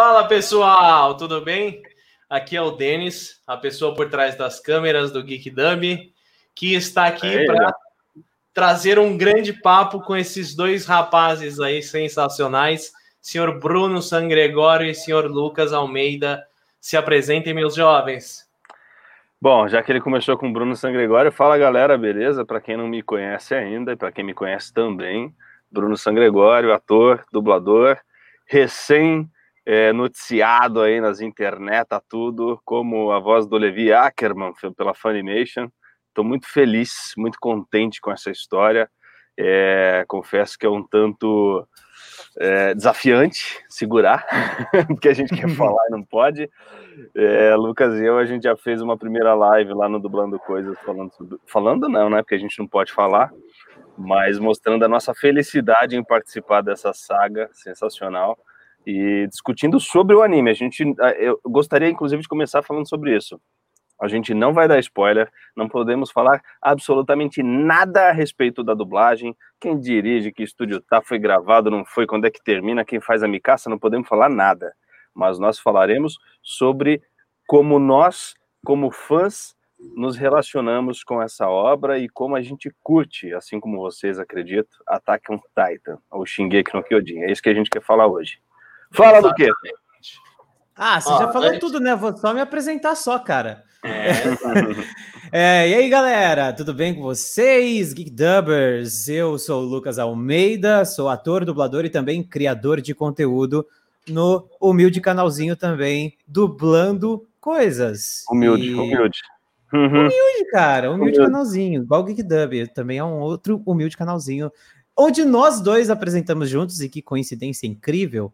Fala pessoal, tudo bem? Aqui é o Denis, a pessoa por trás das câmeras do Geek Dub, que está aqui para trazer um grande papo com esses dois rapazes aí sensacionais, senhor Bruno Sangregório e senhor Lucas Almeida. Se apresentem, meus jovens. Bom, já que ele começou com Bruno Sangregório, fala galera, beleza? Para quem não me conhece ainda e para quem me conhece também, Bruno Sangregório, ator, dublador, recém é, noticiado aí nas internet, tudo, como a voz do Levi Ackerman pela Funimation. Estou muito feliz, muito contente com essa história. É, confesso que é um tanto é, desafiante segurar, porque a gente quer falar e não pode. É, Lucas e eu, a gente já fez uma primeira live lá no Dublando Coisas, falando, sobre, falando não, né? Porque a gente não pode falar, mas mostrando a nossa felicidade em participar dessa saga sensacional e discutindo sobre o anime. A gente, eu gostaria, inclusive, de começar falando sobre isso. A gente não vai dar spoiler, não podemos falar absolutamente nada a respeito da dublagem, quem dirige, que estúdio tá, foi gravado, não foi, quando é que termina, quem faz a micaça, não podemos falar nada. Mas nós falaremos sobre como nós, como fãs, nos relacionamos com essa obra e como a gente curte, assim como vocês acreditam, Attack on Titan, ou Shingeki no Kyojin. É isso que a gente quer falar hoje. Fala do quê? Ah, você Ó, já falou tudo, né? Vou só me apresentar só, cara. É. é, e aí, galera, tudo bem com vocês? Geek Dubbers, eu sou o Lucas Almeida, sou ator, dublador e também criador de conteúdo no humilde canalzinho também, dublando coisas. Humilde, e... humilde. Uhum. Humilde, cara, humilde, humilde, canalzinho, igual o Geek Dub, também é um outro humilde canalzinho, onde nós dois apresentamos juntos, e que coincidência incrível,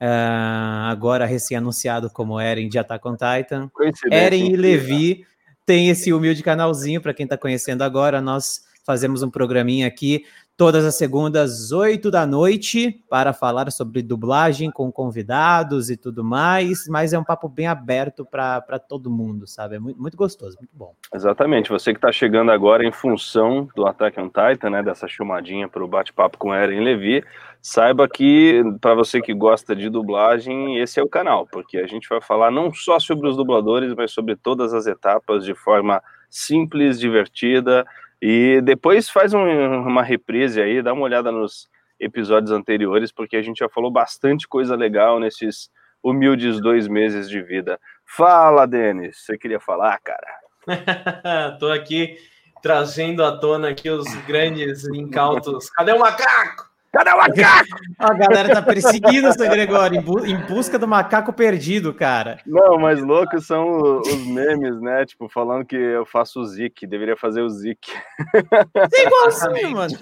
Uh, agora recém-anunciado como Eren de Attack on Titan. Eren e Levi tem esse humilde canalzinho para quem está conhecendo agora. Nós fazemos um programinha aqui todas as segundas, 8 da noite, para falar sobre dublagem com convidados e tudo mais, mas é um papo bem aberto para todo mundo, sabe? É muito, muito gostoso, muito bom. Exatamente, você que está chegando agora em função do Attack on Titan, né, dessa chumadinha para o bate-papo com Eren Levi, saiba que, para você que gosta de dublagem, esse é o canal, porque a gente vai falar não só sobre os dubladores, mas sobre todas as etapas de forma simples, divertida, e depois faz um, uma reprise aí, dá uma olhada nos episódios anteriores, porque a gente já falou bastante coisa legal nesses humildes dois meses de vida. Fala, Denis, você queria falar, cara? Tô aqui trazendo à tona aqui os grandes incautos. Cadê o macaco? Cadê o macaco? A galera tá perseguindo o seu Gregório, em, bu em, busca do macaco perdido, cara. Não, mas loucos são os memes, né? Tipo, falando que eu faço o Zik, deveria fazer o Zik. É igualzinho, mano.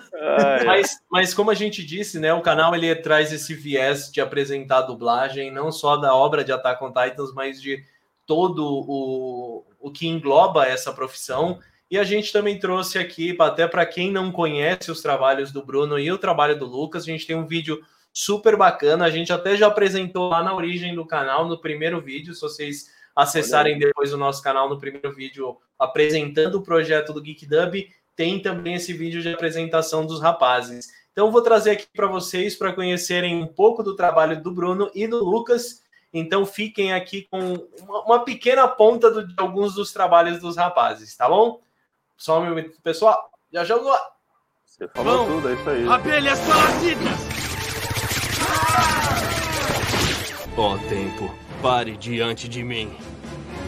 Mas, mas como a gente disse, né? O canal ele traz esse viés de apresentar a dublagem, não só da obra de Attack on Titans, mas de todo o, o que engloba essa profissão. E a gente também trouxe aqui, até para quem não conhece os trabalhos do Bruno e o trabalho do Lucas, a gente tem um vídeo super bacana. A gente até já apresentou lá na origem do canal, no primeiro vídeo. Se vocês acessarem depois o nosso canal no primeiro vídeo apresentando o projeto do Geek Dub, tem também esse vídeo de apresentação dos rapazes. Então, vou trazer aqui para vocês para conhecerem um pouco do trabalho do Bruno e do Lucas. Então, fiquem aqui com uma, pequena ponta de alguns dos trabalhos dos rapazes, tá bom? Só um minuto, pessoal. Já já vamos lá. Você falou Vão. tudo, é isso aí. Abelhas parasitas! Ó oh, tempo, pare diante de mim.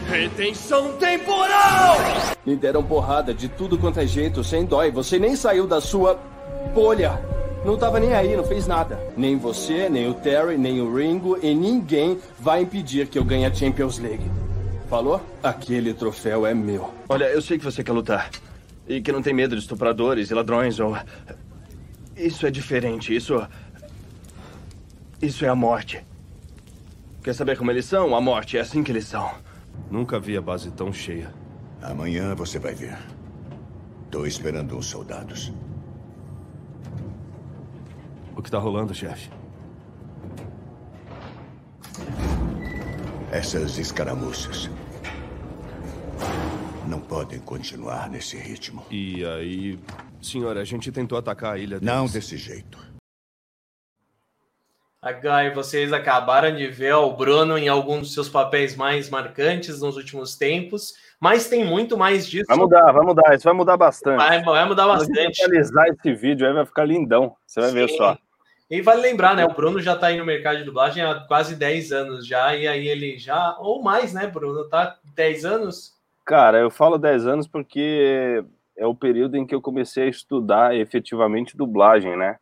Retenção temporal! Me deram porrada de tudo quanto é jeito, sem dói. Você nem saiu da sua bolha. Não tava nem aí, não fez nada. Nem você, nem o Terry, nem o Ringo e ninguém vai impedir que eu ganhe a Champions League. Falou? Aquele troféu é meu. Olha, eu sei que você quer lutar. E que não tem medo de estupradores e ladrões ou. Isso é diferente. Isso. Isso é a morte. Quer saber como eles são? A morte é assim que eles são. Nunca vi a base tão cheia. Amanhã você vai ver. Tô esperando uns soldados. O que tá rolando, chefe? Essas escaramuças não podem continuar nesse ritmo. E aí, senhora, a gente tentou atacar a ilha deles. Não desse jeito. H, vocês acabaram de ver o Bruno em alguns dos seus papéis mais marcantes nos últimos tempos, mas tem muito mais disso. Vai mudar, vai mudar, isso vai mudar bastante. Vai, vai mudar bastante. Atualizar esse vídeo aí vai ficar lindão, você vai Sim. ver só. E vale lembrar, né? O Bruno já está aí no mercado de dublagem há quase 10 anos já, e aí ele já, ou mais, né, Bruno? Tá 10 anos? Cara, eu falo 10 anos porque é o período em que eu comecei a estudar efetivamente dublagem, né?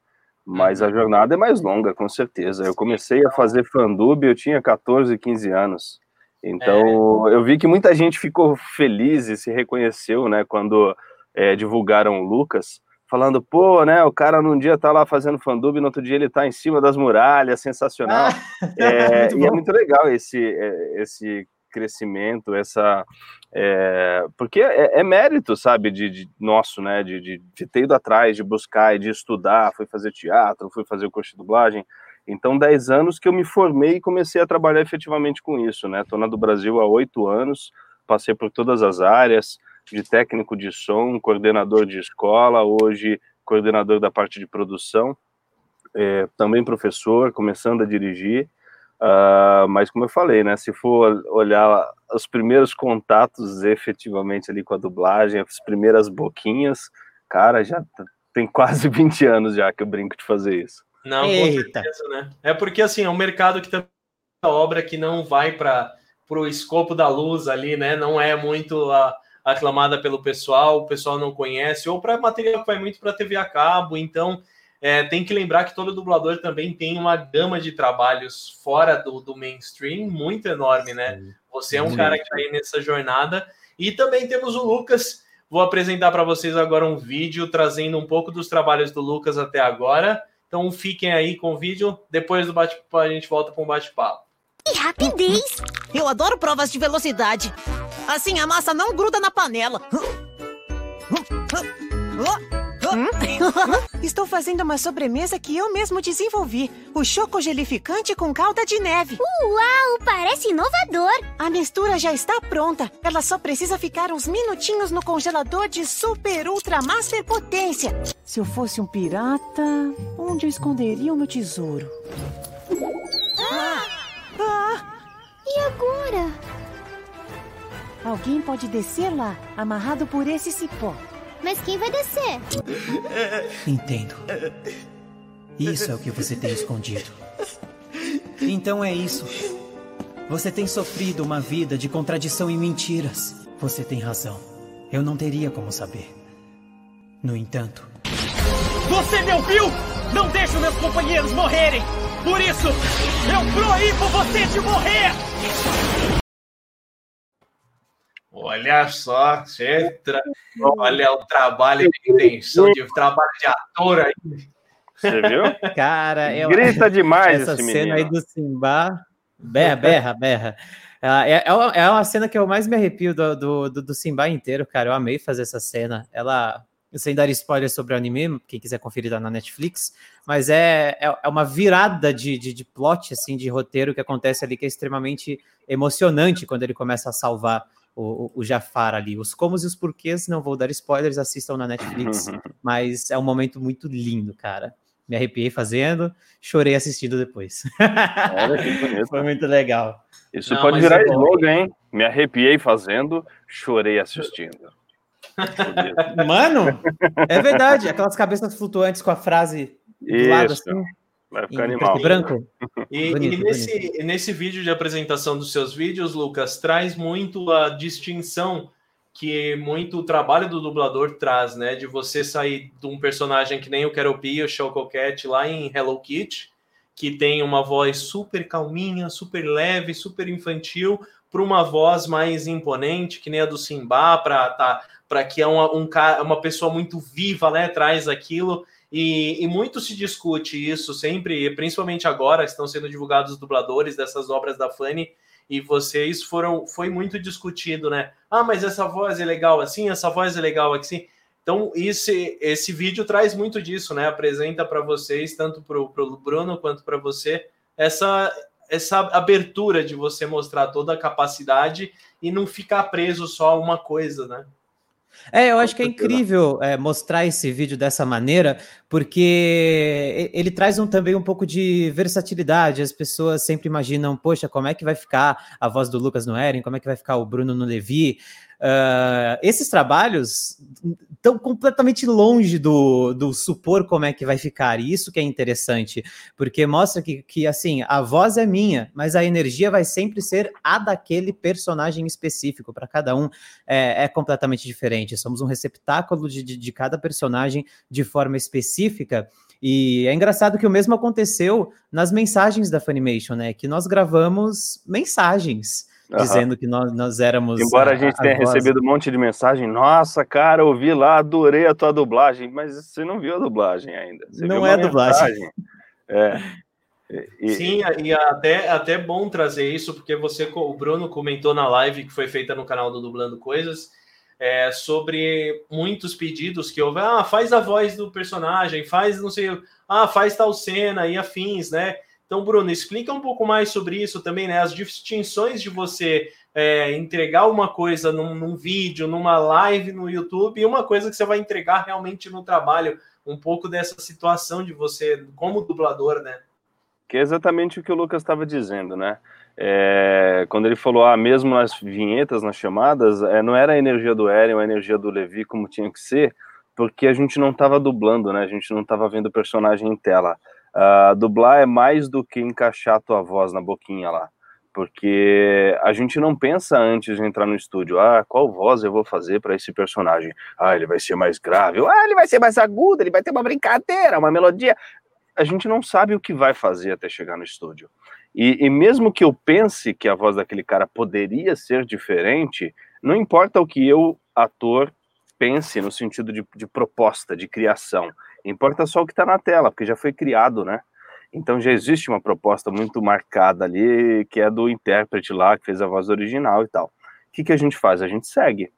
Mas a uhum. jornada é mais longa, com certeza. Eu comecei a fazer fandub, eu tinha 14, 15 anos. Então, é. eu vi que muita gente ficou feliz e se reconheceu, né, quando é, divulgaram o Lucas, falando, pô, né, o cara num dia tá lá fazendo fandub, no outro dia ele tá em cima das muralhas, sensacional. Ah, é, e é muito legal esse, é, esse crescimento, essa é, porque é, é, mérito, sabe, de, de nosso, né, de, de, de, ter ido atrás, de buscar e de estudar, foi fazer teatro, foi fazer o curso de dublagem. Então, 10 anos que eu me formei e comecei a trabalhar efetivamente com isso, né? Estou na do Brasil há oito anos, passei por todas as áreas, de técnico de som, coordenador de escola, hoje coordenador da parte de produção, é, também professor, começando a dirigir. Uh, mas como eu falei, né, se for olhar os primeiros contatos efetivamente ali com a dublagem, as primeiras boquinhas, cara, já tem quase 20 anos já que eu brinco de fazer isso. Não, Eita. com certeza, né? É porque assim, é um mercado que tem obra que não vai para o escopo da luz ali, né? Não é muito a, aclamada pelo pessoal, o pessoal não conhece, ou para material que vai muito para TV a cabo, então é, tem que lembrar que todo dublador também tem uma gama de trabalhos fora do, do mainstream muito enorme, né? Você é um cara que está aí nessa jornada. E também temos o Lucas. Vou apresentar para vocês agora um vídeo trazendo um pouco dos trabalhos do Lucas até agora. Então fiquem aí com o vídeo. Depois do bate-papo, a gente volta com o bate-papo. E rapidez! Eu adoro provas de velocidade. Assim a massa não gruda na panela. Estou fazendo uma sobremesa que eu mesmo desenvolvi. O choco gelificante com calda de neve. Uau, parece inovador. A mistura já está pronta. Ela só precisa ficar uns minutinhos no congelador de super ultra master potência. Se eu fosse um pirata, onde eu esconderia o meu tesouro? Ah! Ah! E agora? Alguém pode descer lá, amarrado por esse cipó. Mas quem vai descer? Entendo. Isso é o que você tem escondido. Então é isso. Você tem sofrido uma vida de contradição e mentiras. Você tem razão. Eu não teria como saber. No entanto. Você me ouviu? Não deixe meus companheiros morrerem! Por isso, eu proíbo você de morrer! Olha só, Cetra. Olha o trabalho de intenção, de trabalho de ator aí. Você viu? Cara, eu... grita demais essa cena aí do Simba. Berra, berra, berra. É, é, é uma cena que eu mais me arrepio do, do, do, do Simba inteiro, cara. Eu amei fazer essa cena. Ela, sem dar spoiler sobre o anime, quem quiser conferir tá na Netflix, mas é, é, é uma virada de, de, de, plot, assim, de roteiro que acontece ali que é extremamente emocionante quando ele começa a salvar o, o Jafar ali. Os comos e os porquês, não vou dar spoilers, assistam na Netflix, mas é um momento muito lindo, cara. Me arrepiei fazendo, chorei assistindo depois. Olha que bonito. Foi muito legal. Isso não, pode virar é slogan, hein? Me arrepiei fazendo, chorei assistindo. Mano, é verdade. Aquelas cabeças flutuantes com a frase do Isso. lado assim. Vai ficar animal. Branco. E, bonito, e nesse, nesse vídeo de apresentação dos seus vídeos, Lucas, traz muito a distinção que muito o trabalho do dublador traz, né? De você sair de um personagem que nem o Keropi, o Choco Cat, lá em Hello Kitty, que tem uma voz super calminha, super leve, super infantil, para uma voz mais imponente, que nem a do Simba, para tá, que é uma, um, uma pessoa muito viva, né? Traz aquilo. E, e, muito se discute isso sempre, principalmente agora, estão sendo divulgados os dubladores dessas obras da Fanny, e vocês foram, foi muito discutido, né? Ah, mas essa voz é legal assim, essa voz é legal assim. Então, esse, esse vídeo traz muito disso, né? Apresenta para vocês, tanto para o Bruno quanto para você, essa, essa abertura de você mostrar toda a capacidade e não ficar preso só a uma coisa, né? É, eu acho que é incrível é, mostrar esse vídeo dessa maneira, porque ele traz um, também um pouco de versatilidade. As pessoas sempre imaginam, poxa, como é que vai ficar a voz do Lucas no Eren, como é que vai ficar o Bruno no Levi. Uh, esses trabalhos estão completamente longe do, do supor como é que vai ficar. E isso que é interessante, porque mostra que, que assim a voz é minha, mas a energia vai sempre ser a daquele personagem específico. Para cada um é, é, completamente diferente. Somos um receptáculo de, de, de cada personagem de forma específica. E é engraçado que o mesmo aconteceu nas mensagens da Funimation, né? Que nós gravamos mensagens uhum. dizendo que nós, nós éramos. Embora a, a gente tenha a recebido um monte de mensagem, nossa, cara, ouvi lá, adorei a tua dublagem, mas você não viu a dublagem ainda. Você não é dublagem. É. E, Sim, e até, até bom trazer isso, porque você, o Bruno comentou na live que foi feita no canal do Dublando Coisas, é, sobre muitos pedidos que houve. Ah, faz a voz do personagem, faz não sei, ah, faz tal cena e afins, né? Então, Bruno, explica um pouco mais sobre isso também, né? As distinções de você é, entregar uma coisa num, num, vídeo, numa live no YouTube, e uma coisa que você vai entregar realmente no trabalho. Um pouco dessa situação de você, como dublador, né? Que é exatamente o que o Lucas estava dizendo, né? É, quando ele falou, ah, mesmo nas vinhetas, nas chamadas, é, não era a energia do Eren a energia do Levi como tinha que ser, porque a gente não estava dublando, né? A gente não estava vendo o personagem em tela. Uh, dublar é mais do que encaixar a tua voz na boquinha lá, porque a gente não pensa antes de entrar no estúdio, ah, qual voz eu vou fazer para esse personagem? Ah, ele vai ser mais grave, ah, ele vai ser mais agudo, ele vai ter uma brincadeira, uma melodia. A gente não sabe o que vai fazer até chegar no estúdio. E, e mesmo que eu pense que a voz daquele cara poderia ser diferente, não importa o que eu, ator, pense no sentido de, de proposta, de criação Importa só o que está na tela, porque já foi criado, né? Então já existe uma proposta muito marcada ali, que é do intérprete lá, que fez a voz original e tal. O que, que a gente faz? A gente segue.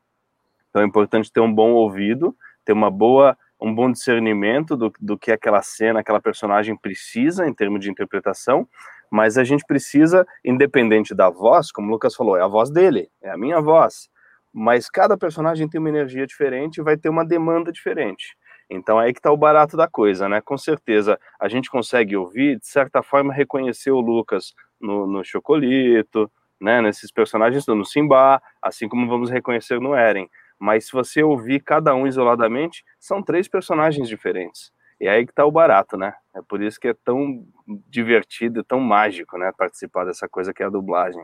Então é importante ter um bom ouvido, ter uma boa, um bom discernimento do, do que aquela cena, aquela personagem precisa em termos de interpretação, mas a gente precisa, independente da voz, como o Lucas falou, é a voz dele, é a minha voz. Mas cada personagem tem uma energia diferente e vai ter uma demanda diferente. Então é aí que está o barato da coisa, né? Com certeza a gente consegue ouvir, de certa forma, reconhecer o Lucas no, no Chocolito, né? Nesses personagens no Simba, assim como vamos reconhecer no Eren. Mas se você ouvir cada um isoladamente, são três personagens diferentes. E aí que está o barato, né? É por isso que é tão divertido, tão mágico, né? Participar dessa coisa que é a dublagem.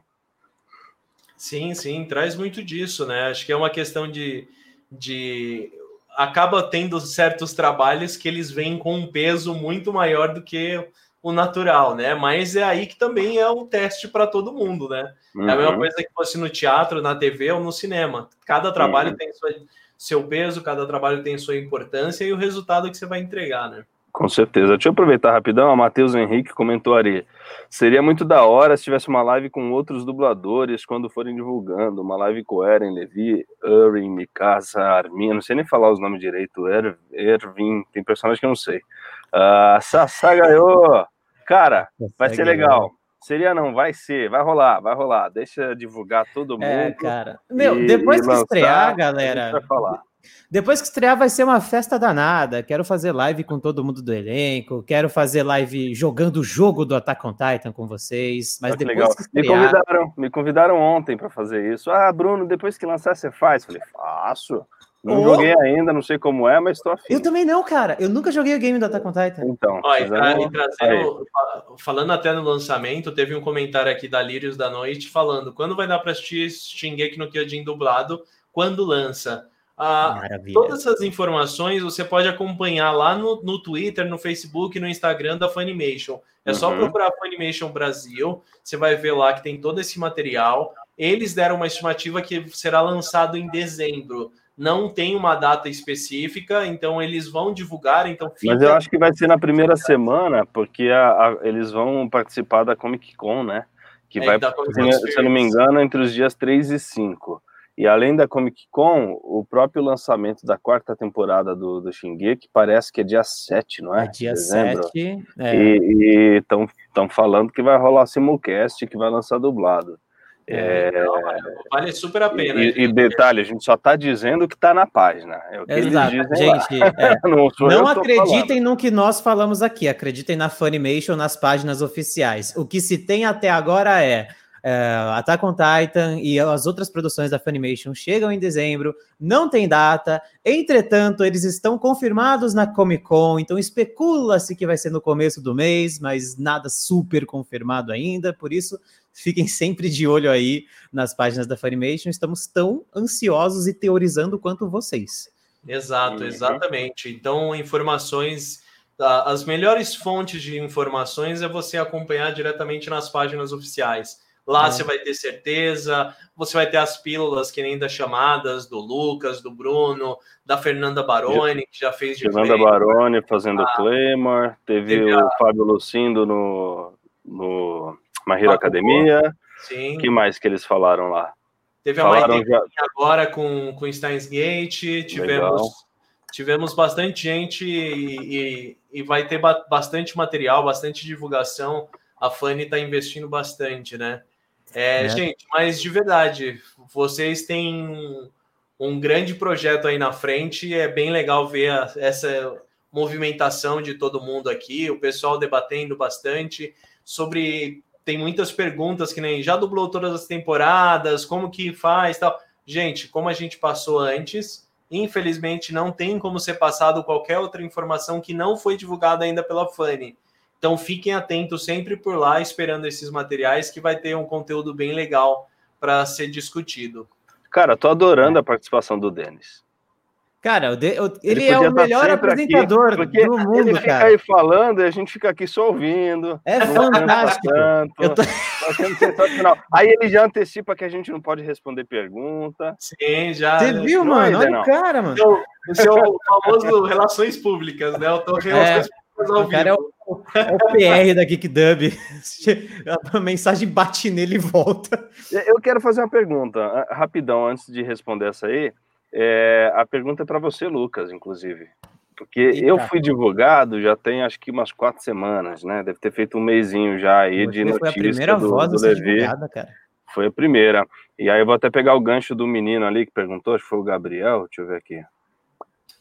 Sim, sim, traz muito disso, né? Acho que é uma questão de, de acaba tendo certos trabalhos que eles vêm com um peso muito maior do que o natural, né? Mas é aí que também é um teste para todo mundo, né? Uhum. É a mesma uhum. coisa que fosse no teatro, na TV ou no cinema. Cada trabalho uhum. tem sua, seu peso, cada trabalho tem sua importância e o resultado que você vai entregar, né? Com certeza. Deixa eu aproveitar rapidão. A Matheus Henrique comentou ali. Seria muito da hora se tivesse uma live com outros dubladores quando forem divulgando. Uma live com Eren, Levi, Erin, Mikasa, Armin. Não sei nem falar os nomes direito. Er, Ervin. Tem personagem que eu não sei. Uh, Sassá ganhou. Cara, vai ser legal. Seria não, vai ser, vai rolar, vai rolar. Deixa divulgar todo é, mundo. É, cara. Meu, depois que lançar, estrear, galera. Vai falar. Depois que estrear, vai ser uma festa danada. Quero fazer live com todo mundo do elenco. Quero fazer live jogando o jogo do Attack on Titan com vocês. Mas depois legal. que estrear... Me convidaram, me convidaram ontem para fazer isso. Ah, Bruno, depois que lançar, você faz? Falei, faço. Não oh. joguei ainda, não sei como é, mas estou afim. Eu também não, cara. Eu nunca joguei o game do Attack on Titan. Então, Ó, e, trazendo, falando até no lançamento, teve um comentário aqui da Lírios da Noite falando quando vai dar para assistir Shingeki no Kyojin dublado, quando lança. Ah, todas essas informações você pode acompanhar lá no, no Twitter, no Facebook, no Instagram da Funimation. É uhum. só procurar Funimation Brasil, você vai ver lá que tem todo esse material. Eles deram uma estimativa que será lançado em dezembro. Não tem uma data específica, então eles vão divulgar. Então fica... Mas eu acho que vai ser na primeira semana, porque a, a, eles vão participar da Comic Con, né? Que é, vai, se, se eu não me engano, entre os dias 3 e 5. E além da Comic Con, o próprio lançamento da quarta temporada do, do Shingeki parece que é dia 7, não é? É dia Dezembro. 7. É. E estão falando que vai rolar simulcast, que vai lançar dublado. É, não, vale super a pena. E, e, detalhe, a gente só está dizendo que está na página. É Exato, gente. É. não, não acreditem no que nós falamos aqui, acreditem na Funimation, nas páginas oficiais. O que se tem até agora é Uh, Attack on Titan e as outras produções da Funimation chegam em dezembro, não tem data, entretanto, eles estão confirmados na Comic Con, então especula-se que vai ser no começo do mês, mas nada super confirmado ainda, por isso fiquem sempre de olho aí nas páginas da Funimation, estamos tão ansiosos e teorizando quanto vocês. Exato, uhum. exatamente. Então, informações as melhores fontes de informações é você acompanhar diretamente nas páginas oficiais. Lá é. você vai ter certeza, você vai ter as pílulas que nem das chamadas do Lucas, do Bruno, da Fernanda Baroni, que já fez de Fernanda Baroni fazendo ah, Claymore, teve, teve o a... Fábio Lucindo no, no My Hero Academia. Sim. que mais que eles falaram lá? Teve falaram a Maite já... agora com, com Steins Gate, tivemos, tivemos bastante gente e, e, e vai ter bastante material, bastante divulgação. A Fanny está investindo bastante, né? É, é. Gente, mas de verdade, vocês têm um grande projeto aí na frente. É bem legal ver a, essa movimentação de todo mundo aqui, o pessoal debatendo bastante sobre. Tem muitas perguntas que nem já dublou todas as temporadas, como que faz tal. Gente, como a gente passou antes, infelizmente não tem como ser passado qualquer outra informação que não foi divulgada ainda pela Fanny. Então fiquem atentos sempre por lá, esperando esses materiais, que vai ter um conteúdo bem legal para ser discutido. Cara, tô adorando a participação do Denis. Cara, ele, ele é o melhor apresentador aqui, do mundo, ele fica aí falando e a gente fica aqui só ouvindo. É fantástico. Tanto, tô... Aí ele já antecipa que a gente não pode responder pergunta. Sim, já. Você viu, mano? Olha o cara, mano. O seu famoso relações públicas, né? Eu tô relações é. O cara é o, é o PR da GeekDub. A mensagem bate nele e volta. Eu quero fazer uma pergunta, rapidão, antes de responder essa aí. É, a pergunta é para você, Lucas, inclusive. Porque Eita. eu fui divulgado já tem acho que umas quatro semanas, né? Deve ter feito um mêsinho já aí de notícia. Foi a primeira do, voz do Levi. cara. Foi a primeira. E aí eu vou até pegar o gancho do menino ali que perguntou, acho que foi o Gabriel. Deixa eu ver aqui.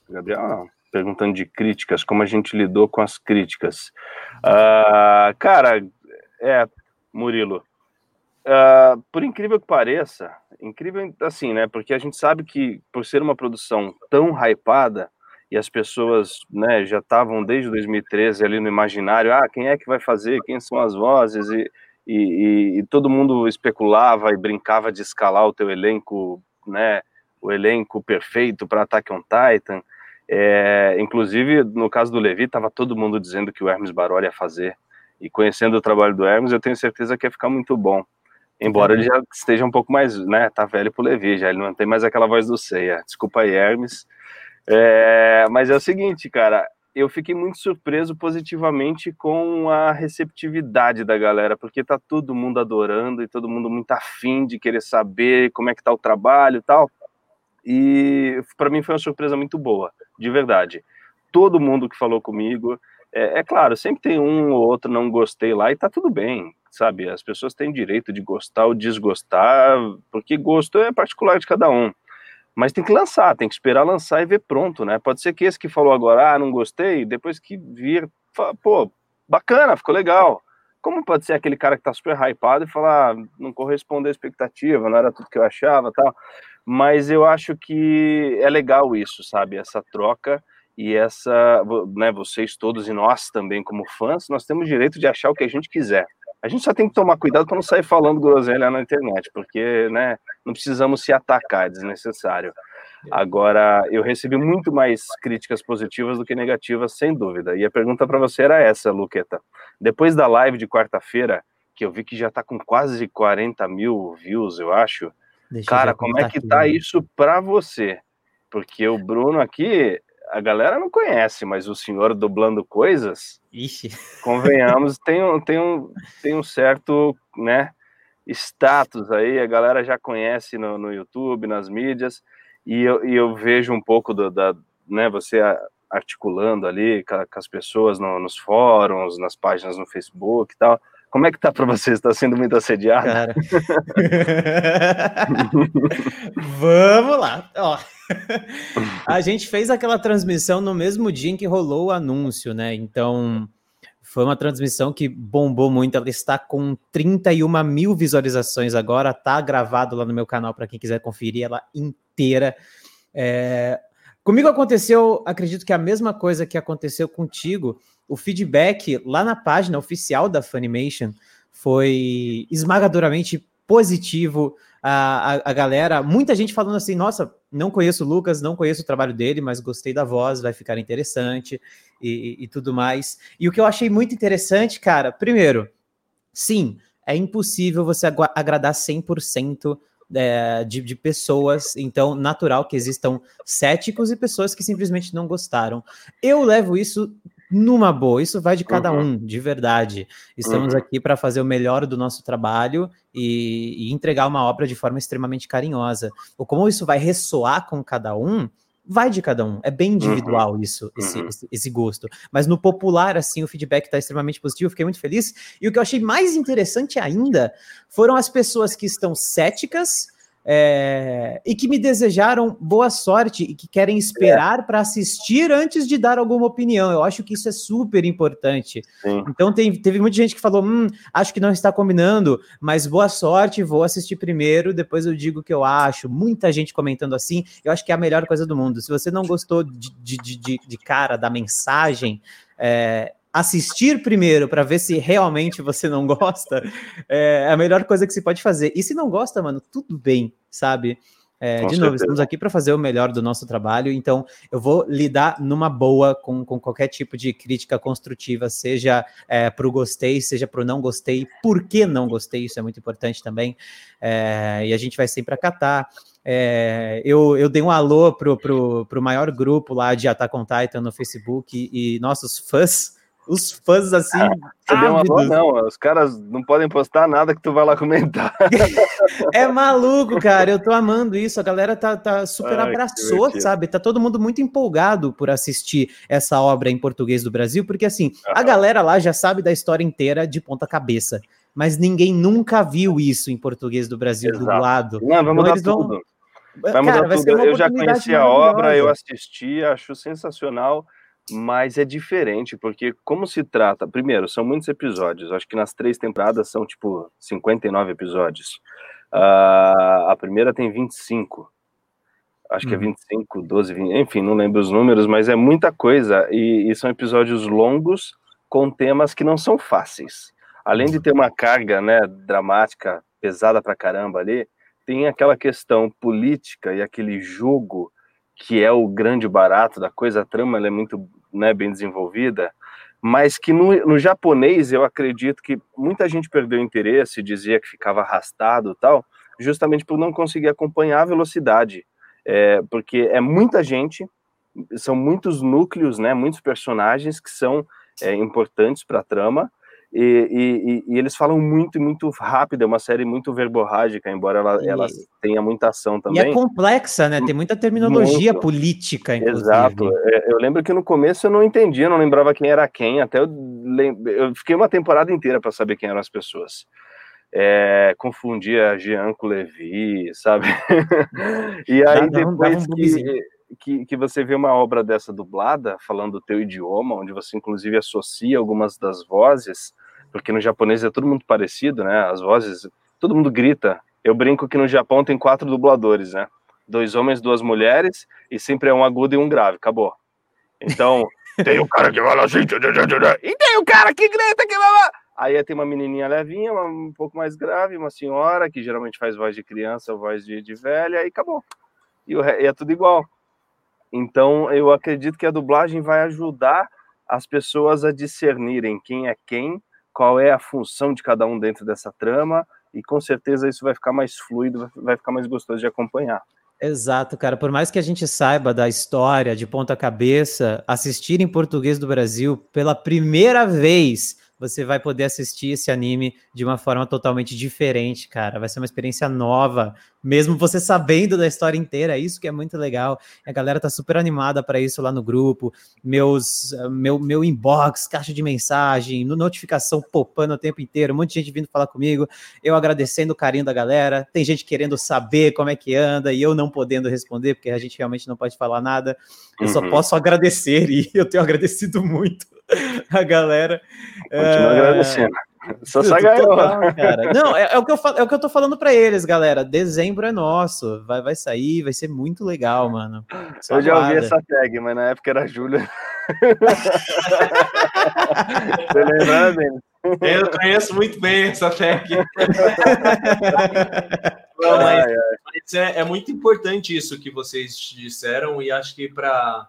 Gabriel, não perguntando de críticas, como a gente lidou com as críticas. Uh, cara, é, Murilo, uh, por incrível que pareça, incrível assim, né? Porque a gente sabe que por ser uma produção tão hypada e as pessoas, né, já estavam desde 2013 ali no imaginário, ah, quem é que vai fazer, quem são as vozes e, e, e todo mundo especulava e brincava de escalar o teu elenco, né? O elenco perfeito para Attack on Titan. É, inclusive, no caso do Levi, estava todo mundo dizendo que o Hermes Baroli ia fazer. E conhecendo o trabalho do Hermes, eu tenho certeza que ia ficar muito bom. Embora ele já esteja um pouco mais, né, tá velho pro Levi, já ele não tem mais aquela voz do Ceia. Desculpa aí, Hermes. É, mas é o seguinte, cara, eu fiquei muito surpreso positivamente com a receptividade da galera, porque tá todo mundo adorando e todo mundo muito afim de querer saber como é que tá o trabalho e tal. E para mim foi uma surpresa muito boa, de verdade. Todo mundo que falou comigo, é, é, claro, sempre tem um ou outro não gostei lá e tá tudo bem, sabe? As pessoas têm direito de gostar ou desgostar, porque gosto é particular de cada um. Mas tem que lançar, tem que esperar lançar e ver pronto, né? Pode ser que esse que falou agora, ah, não gostei, depois que vir, fala, pô, bacana, ficou legal. Como pode ser aquele cara que tá super hypado e falar, ah, não correspondeu à expectativa, não era tudo que eu achava tal mas eu acho que é legal isso, sabe? Essa troca e essa, né, vocês todos e nós também como fãs, nós temos direito de achar o que a gente quiser. A gente só tem que tomar cuidado para não sair falando groselha na internet, porque, né, não precisamos se atacar, é desnecessário. Agora, eu recebi muito mais críticas positivas do que negativas, sem dúvida. E a pergunta para você era essa, Luqueta. Depois da live de quarta-feira, que eu vi que já está com quase 40 mil views, eu acho, Deixa Cara, como é que aqui, tá né? isso para você? Porque o Bruno aqui, a galera não conhece, mas o senhor dublando coisas, Ixi. convenhamos, tem um, tem, um, tem um certo, né, status aí, a galera já conhece no, no YouTube, nas mídias, e eu, e eu vejo um pouco do, da, né, você articulando ali com, com as pessoas no, nos fóruns, nas páginas no Facebook e tal. Como é que tá para você? Está sendo muito assediado? Cara. Vamos lá. Ó. A gente fez aquela transmissão no mesmo dia em que rolou o anúncio, né? Então, foi uma transmissão que bombou muito. Ela está com 31 mil visualizações agora. Tá gravado lá no meu canal para quem quiser conferir ela inteira. É... Comigo aconteceu, acredito que a mesma coisa que aconteceu contigo o feedback lá na página oficial da Funimation foi esmagadoramente positivo. A, a, a, galera, muita gente falando assim: nossa, não conheço o Lucas, não conheço o trabalho dele, mas gostei da voz, vai ficar interessante e, e, e tudo mais. E o que eu achei muito interessante, cara, primeiro, sim, é impossível você agradar 100% é, de, de, pessoas, então natural que existam céticos e pessoas que simplesmente não gostaram. Eu levo isso numa boa. Isso vai de cada uhum. um, de verdade. Estamos uhum. aqui para fazer o melhor do nosso trabalho e, e, entregar uma obra de forma extremamente carinhosa. O como isso vai ressoar com cada um, vai de cada um. É bem uhum. individual uhum. isso, esse, esse, esse, gosto. Mas no popular, assim, o feedback está extremamente positivo. Fiquei muito feliz. E o que eu achei mais interessante ainda foram as pessoas que estão céticas é, e que me desejaram boa sorte e que querem esperar é. para assistir antes de dar alguma opinião. Eu acho que isso é super importante. Sim. Então tem, teve muita gente que falou: hum, acho que não está combinando, mas boa sorte, vou assistir primeiro, depois eu digo o que eu acho. Muita gente comentando assim, eu acho que é a melhor coisa do mundo. Se você não gostou de, de, de, de cara da mensagem, é, assistir primeiro para ver se realmente você não gosta é a melhor coisa que se pode fazer. E se não gosta, mano, tudo bem, sabe? É, de certeza. novo, estamos aqui para fazer o melhor do nosso trabalho, então eu vou lidar numa boa com, com qualquer tipo de crítica construtiva, seja é, para o gostei, seja para o não gostei, por que não gostei, isso é muito importante também, é, e a gente vai sempre acatar. É, eu, eu dei um alô pro, pro, pro maior grupo lá de Attack on Titan no Facebook e, e nossos fãs os fãs assim. Ah, deu uma boa, não, os caras não podem postar nada que tu vai lá comentar. é maluco, cara. Eu tô amando isso. A galera tá, tá super Ai, abraçou, sabe? Tá todo mundo muito empolgado por assistir essa obra em português do Brasil, porque assim, a galera lá já sabe da história inteira de ponta cabeça. Mas ninguém nunca viu isso em português do Brasil Exato. dublado. Não, vamos então, tudo. Vão... Cara, tudo. Eu já conheci a obra, eu assisti, acho sensacional mas é diferente, porque como se trata, primeiro, são muitos episódios, acho que nas três temporadas são tipo 59 episódios. Uh, a primeira tem 25, acho uhum. que é 25, 12, 20, enfim, não lembro os números, mas é muita coisa, e, e, são episódios longos com temas que não são fáceis. Além de ter uma carga né, dramática pesada pra caramba ali, tem aquela questão política e aquele jogo que é o grande barato da coisa, a trama é muito né, bem desenvolvida, mas que no, no, japonês eu acredito que muita gente perdeu interesse, dizia que ficava arrastado tal, justamente por não conseguir acompanhar a velocidade, é, porque é muita gente, são muitos núcleos, né, muitos personagens que são é, importantes para a trama, e, e, e, eles falam muito, muito rápido, é uma série muito verborrágica, embora ela, ela tenha muita ação também. E é complexa, né? Tem muita terminologia muito. política, inclusive. Exato. É, eu lembro que no começo eu não entendia, não lembrava quem era quem, até eu, eu fiquei uma temporada inteira para saber quem eram as pessoas. É, confundia Jean com Levi, sabe? e aí depois um que, que, que você vê uma obra dessa dublada, falando o teu idioma, onde você inclusive associa algumas das vozes, porque no japonês é todo mundo parecido, né? As vozes, todo mundo grita. Eu brinco que no Japão tem quatro dubladores, né? Dois homens, duas mulheres, e sempre é um agudo e um grave, acabou. Então, tem o cara que fala assim, e tem o cara que grita que vai Aí tem uma menininha levinha, uma, um pouco mais grave, uma senhora, que geralmente faz voz de criança ou voz de, de velha, e acabou. E, o, e é tudo igual. Então, eu acredito que a dublagem vai ajudar as pessoas a discernirem quem é quem qual é a função de cada um dentro dessa trama, e com certeza isso vai ficar mais fluido, vai ficar mais gostoso de acompanhar. Exato, cara. Por mais que a gente saiba da história de ponta cabeça, assistir em português do Brasil pela primeira vez você vai poder assistir esse anime de uma forma totalmente diferente, cara. Vai ser uma experiência nova, mesmo você sabendo da história inteira. É isso que é muito legal. A galera tá super animada para isso lá no grupo. Meus, meu, meu inbox, caixa de mensagem, no notificação popando o tempo inteiro. Um monte de gente vindo falar comigo. Eu agradecendo o carinho da galera. Tem gente querendo saber como é que anda e eu não podendo responder, porque a gente realmente não pode falar nada. Eu uhum. só posso agradecer e eu tenho agradecido muito a galera. Continua uh... agradecendo. Só sai cara. Não, é, é, o que eu falo, é o que eu tô falando para eles, galera. Dezembro é nosso. Vai, vai sair, vai ser muito legal, mano. Só eu já ouvi essa tag, mas na época era Júlia. Você lembra, dele? Eu conheço muito bem essa tag. Não, mas, mas é, é, muito importante isso que vocês disseram, e acho que para.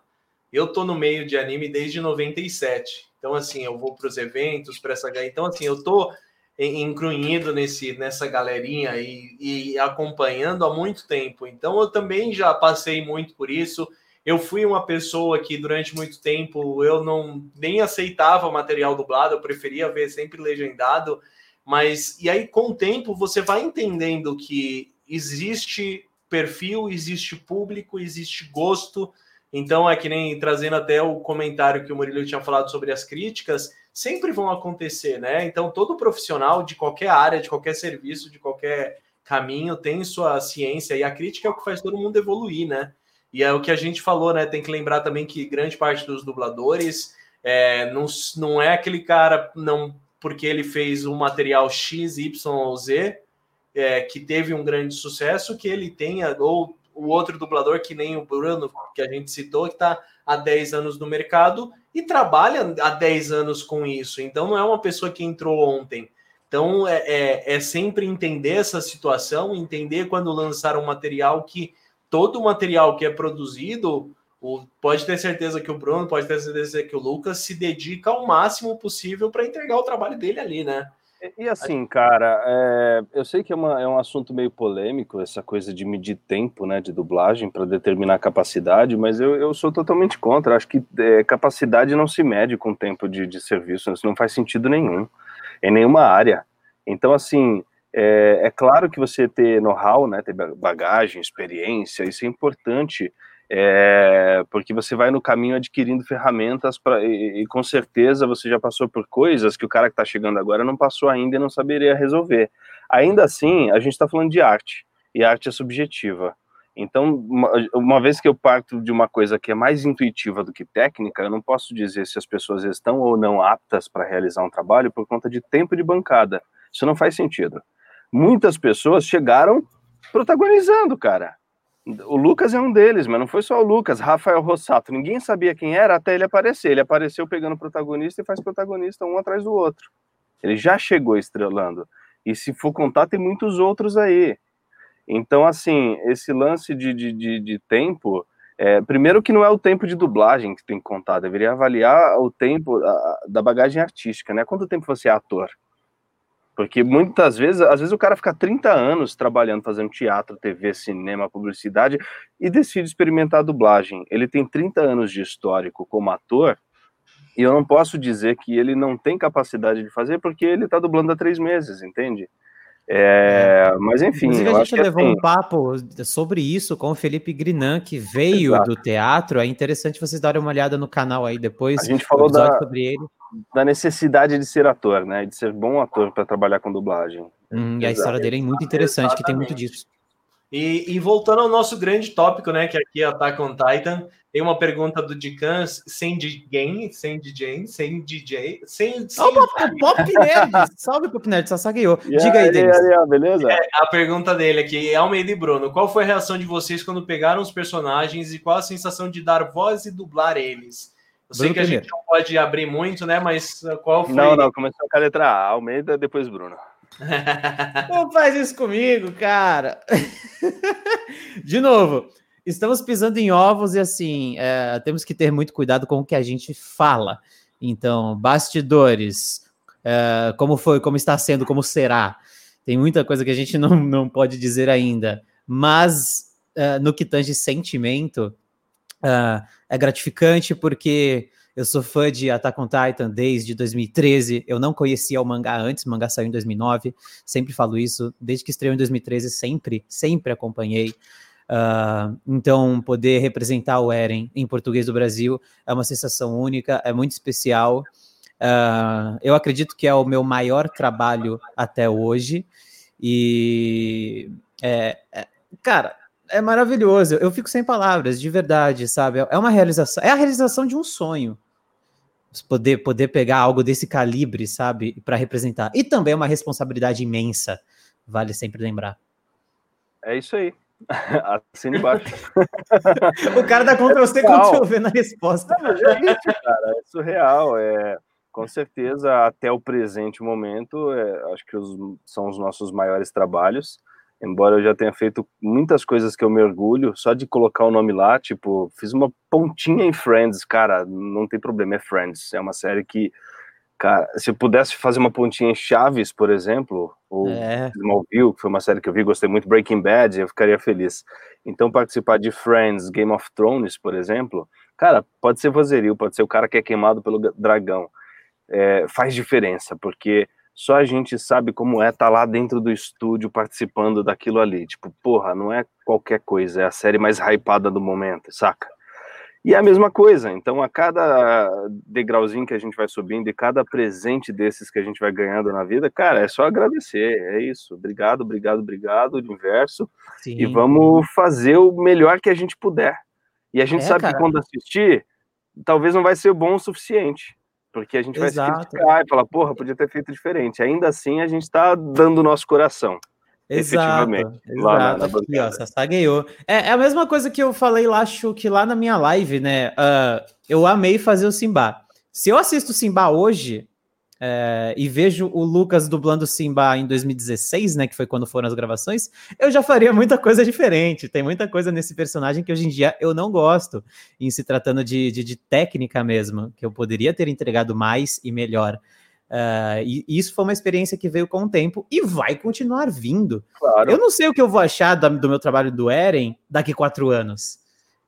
Eu tô no meio de anime desde 97. Então, assim, eu vou para os eventos, para essa. Então, assim, eu tô incluído nesse, nessa galerinha e, e acompanhando há muito tempo. Então, eu também já passei muito por isso. Eu fui uma pessoa que durante muito tempo eu não nem aceitava material dublado, eu preferia ver sempre legendado. Mas e aí com o tempo você vai entendendo que existe perfil, existe público, existe gosto então, é que nem trazendo até o comentário que o Murilo tinha falado sobre as críticas, sempre vão acontecer, né? Então, todo profissional de qualquer área, de qualquer serviço, de qualquer caminho, tem sua ciência, e a crítica é o que faz todo mundo evoluir, né? E é o que a gente falou, né? Tem que lembrar também que grande parte dos dubladores é, não, não é aquele cara, não porque ele fez um material X, Y ou Z, é, que teve um grande sucesso, que ele tenha, ou o outro dublador, que nem o Bruno, que a gente citou, que está há 10 anos no mercado e trabalha há 10 anos com isso. Então não é uma pessoa que entrou ontem. Então é, é, é sempre entender essa situação, entender quando lançar um material que todo o material que é produzido, o, pode ter certeza que o Bruno, pode ter certeza que o Lucas se dedica ao máximo possível para entregar o trabalho dele ali, né? E assim, cara, é, eu sei que é, uma, é, um assunto meio polêmico, essa coisa de medir tempo né, de dublagem para determinar capacidade, mas eu, eu sou totalmente contra. Acho que é, capacidade não se mede com tempo de, de serviço, isso não faz sentido nenhum, em nenhuma área. Então, assim, é, é claro que você ter know-how, né, ter bagagem, experiência, isso é importante, é, porque você vai no caminho adquirindo ferramentas e, e, com certeza você já passou por coisas que o cara que está chegando agora não passou ainda e não saberia resolver. Ainda assim, a gente está falando de arte e arte é subjetiva. Então, uma, vez que eu parto de uma coisa que é mais intuitiva do que técnica, eu não posso dizer se as pessoas estão ou não aptas para realizar um trabalho por conta de tempo de bancada. Isso não faz sentido. Muitas pessoas chegaram protagonizando, cara o Lucas é um deles, mas não foi só o Lucas, Rafael Rossato. Ninguém sabia quem era até ele aparecer. Ele apareceu pegando protagonista e faz protagonista um atrás do outro. Ele já chegou estrelando. E se for contar, tem muitos outros aí. Então, assim, esse lance de, de, de, de tempo. É, primeiro que não é o tempo de dublagem que tem que contar, deveria avaliar o tempo a, da bagagem artística, né? Quanto tempo você é ator? Porque muitas vezes, às vezes o cara fica 30 anos trabalhando, fazendo teatro, TV, cinema, publicidade e decide experimentar a dublagem. Ele tem 30 anos de histórico como ator e eu não posso dizer que ele não tem capacidade de fazer porque ele está dublando há três meses, entende? É, é, mas enfim. Inclusive, a gente levou assim... um papo sobre isso com o Felipe Grinan, que veio Exato. do teatro. É interessante vocês darem uma olhada no canal aí depois. A gente falou da, sobre ele. Da necessidade de ser ator, né? De ser bom ator para trabalhar com dublagem. Hum, e a história dele é muito interessante, Exatamente. que tem muito disso. E, e, voltando ao nosso grande tópico, né, que aqui é Attack on Titan, tem uma pergunta do Dican, sem DJ, sem DJ, sem DJ, sem... sem... Oh, Pop, Nerd! Salve, Pop Nerd, Sassagueou. Diga aí, Denis. beleza? É, a pergunta dele aqui, Almeida e Bruno, qual foi a reação de vocês quando pegaram os personagens e qual a sensação de dar voz e dublar eles? Eu sei Bruno que primeiro. a gente não pode abrir muito, né, mas qual foi... Não, não, começou com a letra A, Almeida, depois Bruno. Não faz isso comigo, cara. De novo, estamos pisando em ovos e assim, é, temos que ter muito cuidado com o que a gente fala. Então, bastidores, é, como foi, como está sendo, como será. Tem muita coisa que a gente não, não pode dizer ainda. Mas é, no que tange sentimento, é, é gratificante porque Eu sou fã de Attack on Titan desde 2013. Eu não conhecia o mangá antes, o mangá saiu em 2009. Sempre falo isso. Desde que estreou em 2013, sempre, sempre acompanhei. Uh, então, poder representar o Eren em português do Brasil é uma sensação única, é muito especial. Uh, eu acredito que é o meu maior trabalho até hoje. E, é, é, cara, é maravilhoso. Eu fico sem palavras, de verdade, sabe? É uma realização, é a realização de um sonho. Poder, poder pegar algo desse calibre, sabe, para representar. E também é uma responsabilidade imensa, vale sempre lembrar. É isso aí. Assina embaixo. o cara dá Ctrl C, Ctrl V na resposta. Não, é isso, cara. É surreal. É, com certeza, até o presente momento, é, acho que os, são os nossos maiores trabalhos. Embora eu já tenha feito muitas coisas que eu me orgulho, só de colocar o nome lá, tipo, fiz uma pontinha em Friends, cara, não tem problema, é Friends. É uma série que Cara, se eu pudesse fazer uma pontinha em Chaves, por exemplo, ou é. Smallville, que foi uma série que eu vi, gostei muito, Breaking Bad, eu ficaria feliz. Então, participar de Friends, Game of Thrones, por exemplo, cara, pode ser vozerio, pode ser o cara que é queimado pelo dragão. É, faz diferença, porque só a gente sabe como é estar tá lá dentro do estúdio participando daquilo ali. Tipo, porra, não é qualquer coisa, é a série mais hypada do momento, saca? E é a mesma coisa, então a cada degrauzinho que a gente vai subindo e cada presente desses que a gente vai ganhando na vida, cara, é só agradecer, é isso. Obrigado, obrigado, obrigado, universo. Sim. E vamos fazer o melhor que a gente puder. E a gente é, sabe cara. que quando assistir, talvez não vai ser bom o suficiente. Porque a gente Exato. vai se criticar e falar, porra, podia ter feito diferente. Ainda assim, a gente está dando o nosso coração. Exato, exato. Lá na, na Aqui, ó. É, é, a mesma coisa que eu falei lá, acho que lá na minha live, né? Uh, eu amei fazer o Simba. Se eu assisto o Simba hoje é, e vejo o Lucas dublando Simba em 2016, né? Que foi quando foram as gravações, eu já faria muita coisa diferente. Tem muita coisa nesse personagem que hoje em dia eu não gosto, em se tratando de, de, de técnica mesmo, que eu poderia ter entregado mais e melhor. Uh, e isso foi uma experiência que veio com o tempo e vai continuar vindo. Claro. Eu não sei o que eu vou achar do, do meu trabalho do Eren daqui quatro anos.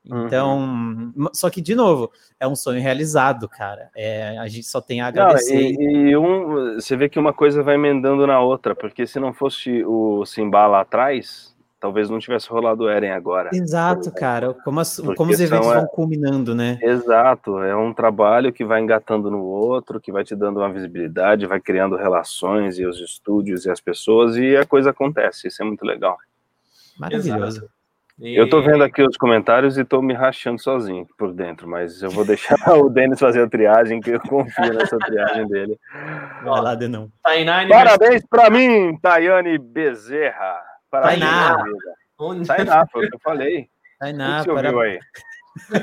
Então, uhum. só que, de novo, é um sonho realizado, cara. É, a gente só tem a agradecer. Não, e, e um, você vê que uma coisa vai emendando na outra, porque se não fosse o Simba lá atrás, talvez não tivesse rolado o Eren agora. Exato, cara. Como, as, como os eventos é... vão culminando, né? Exato. É um trabalho que vai engatando no outro, que vai te dando uma visibilidade, vai criando relações e os estúdios e as pessoas, e a coisa acontece. Isso é muito legal. Maravilhoso. E... Eu tô vendo aqui os comentários e tô me rachando sozinho por dentro, mas eu vou deixar o Denis fazer a triagem, que eu confio nessa triagem dele. Vai lá, Denão. Parabéns para mim, Tayane Bezerra. Tainá. Tainá, foi o que eu falei. Tainá, você para... aí?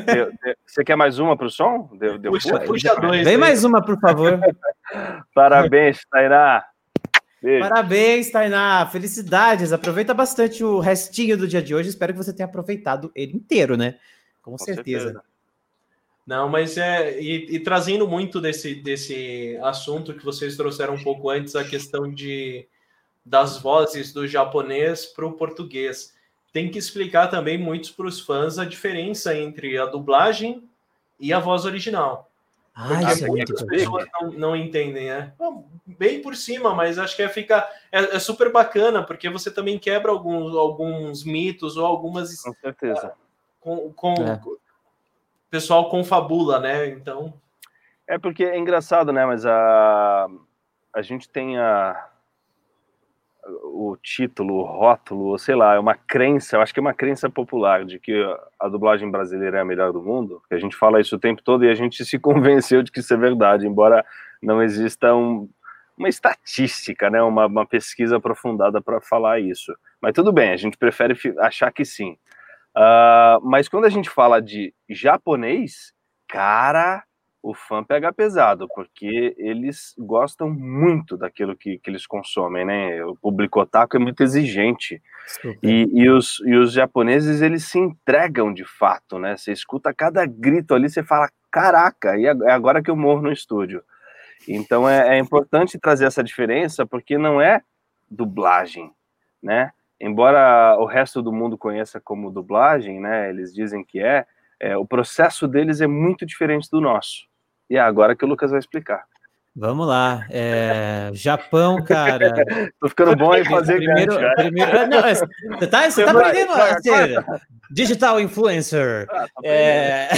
Deu, deu, você quer mais uma para o som? Deu, deu puxa, puxa dois. Vem aí. mais uma, por favor. Parabéns, Tainá. Beijo. Parabéns, Tainá. Felicidades. Aproveita bastante o restinho do dia de hoje. Espero que você tenha aproveitado ele inteiro, né? Com, Com certeza. certeza. Não, mas é. E, e, trazendo muito desse, desse assunto que vocês trouxeram um pouco antes, a questão de das vozes do japonês para o português. Tem que explicar também muitos para os fãs a diferença entre a dublagem e a voz original. Ah, isso é muitas pessoas não, não, entendem, né? Bem por cima, mas acho que é, fica, é, é, super bacana, porque você também quebra alguns, alguns mitos ou algumas. Com certeza. Com, com é. pessoal confabula, né? Então. É porque é engraçado, né? Mas a, a gente tem a, o título, o rótulo, sei lá, é uma crença, eu acho que é uma crença popular de que a dublagem brasileira é a melhor do mundo, que a gente fala isso o tempo todo e a gente se convenceu de que isso é verdade, embora não exista um, uma estatística, né, uma, uma pesquisa aprofundada para falar isso. Mas tudo bem, a gente prefere achar que sim. Uh, mas quando a gente fala de japonês, cara, o fã pega pesado, porque eles gostam muito daquilo que, que eles consomem, né? O público otaku é muito exigente. E, e, os, e os japoneses, eles se entregam de fato, né? Você escuta cada grito ali, você fala, caraca, e é agora que eu morro no estúdio. Então é, é importante trazer essa diferença, porque não é dublagem, né? Embora o resto do mundo conheça como dublagem, né? Eles dizem que é, é o processo deles é muito diferente do nosso. E é agora que o Lucas vai explicar. Vamos lá. É... Japão, cara. Tô ficando bom em fazer primeiro, gancho, primeiro... Não, você tá, você tá aprendendo a ser digital influencer. Ah, tá é...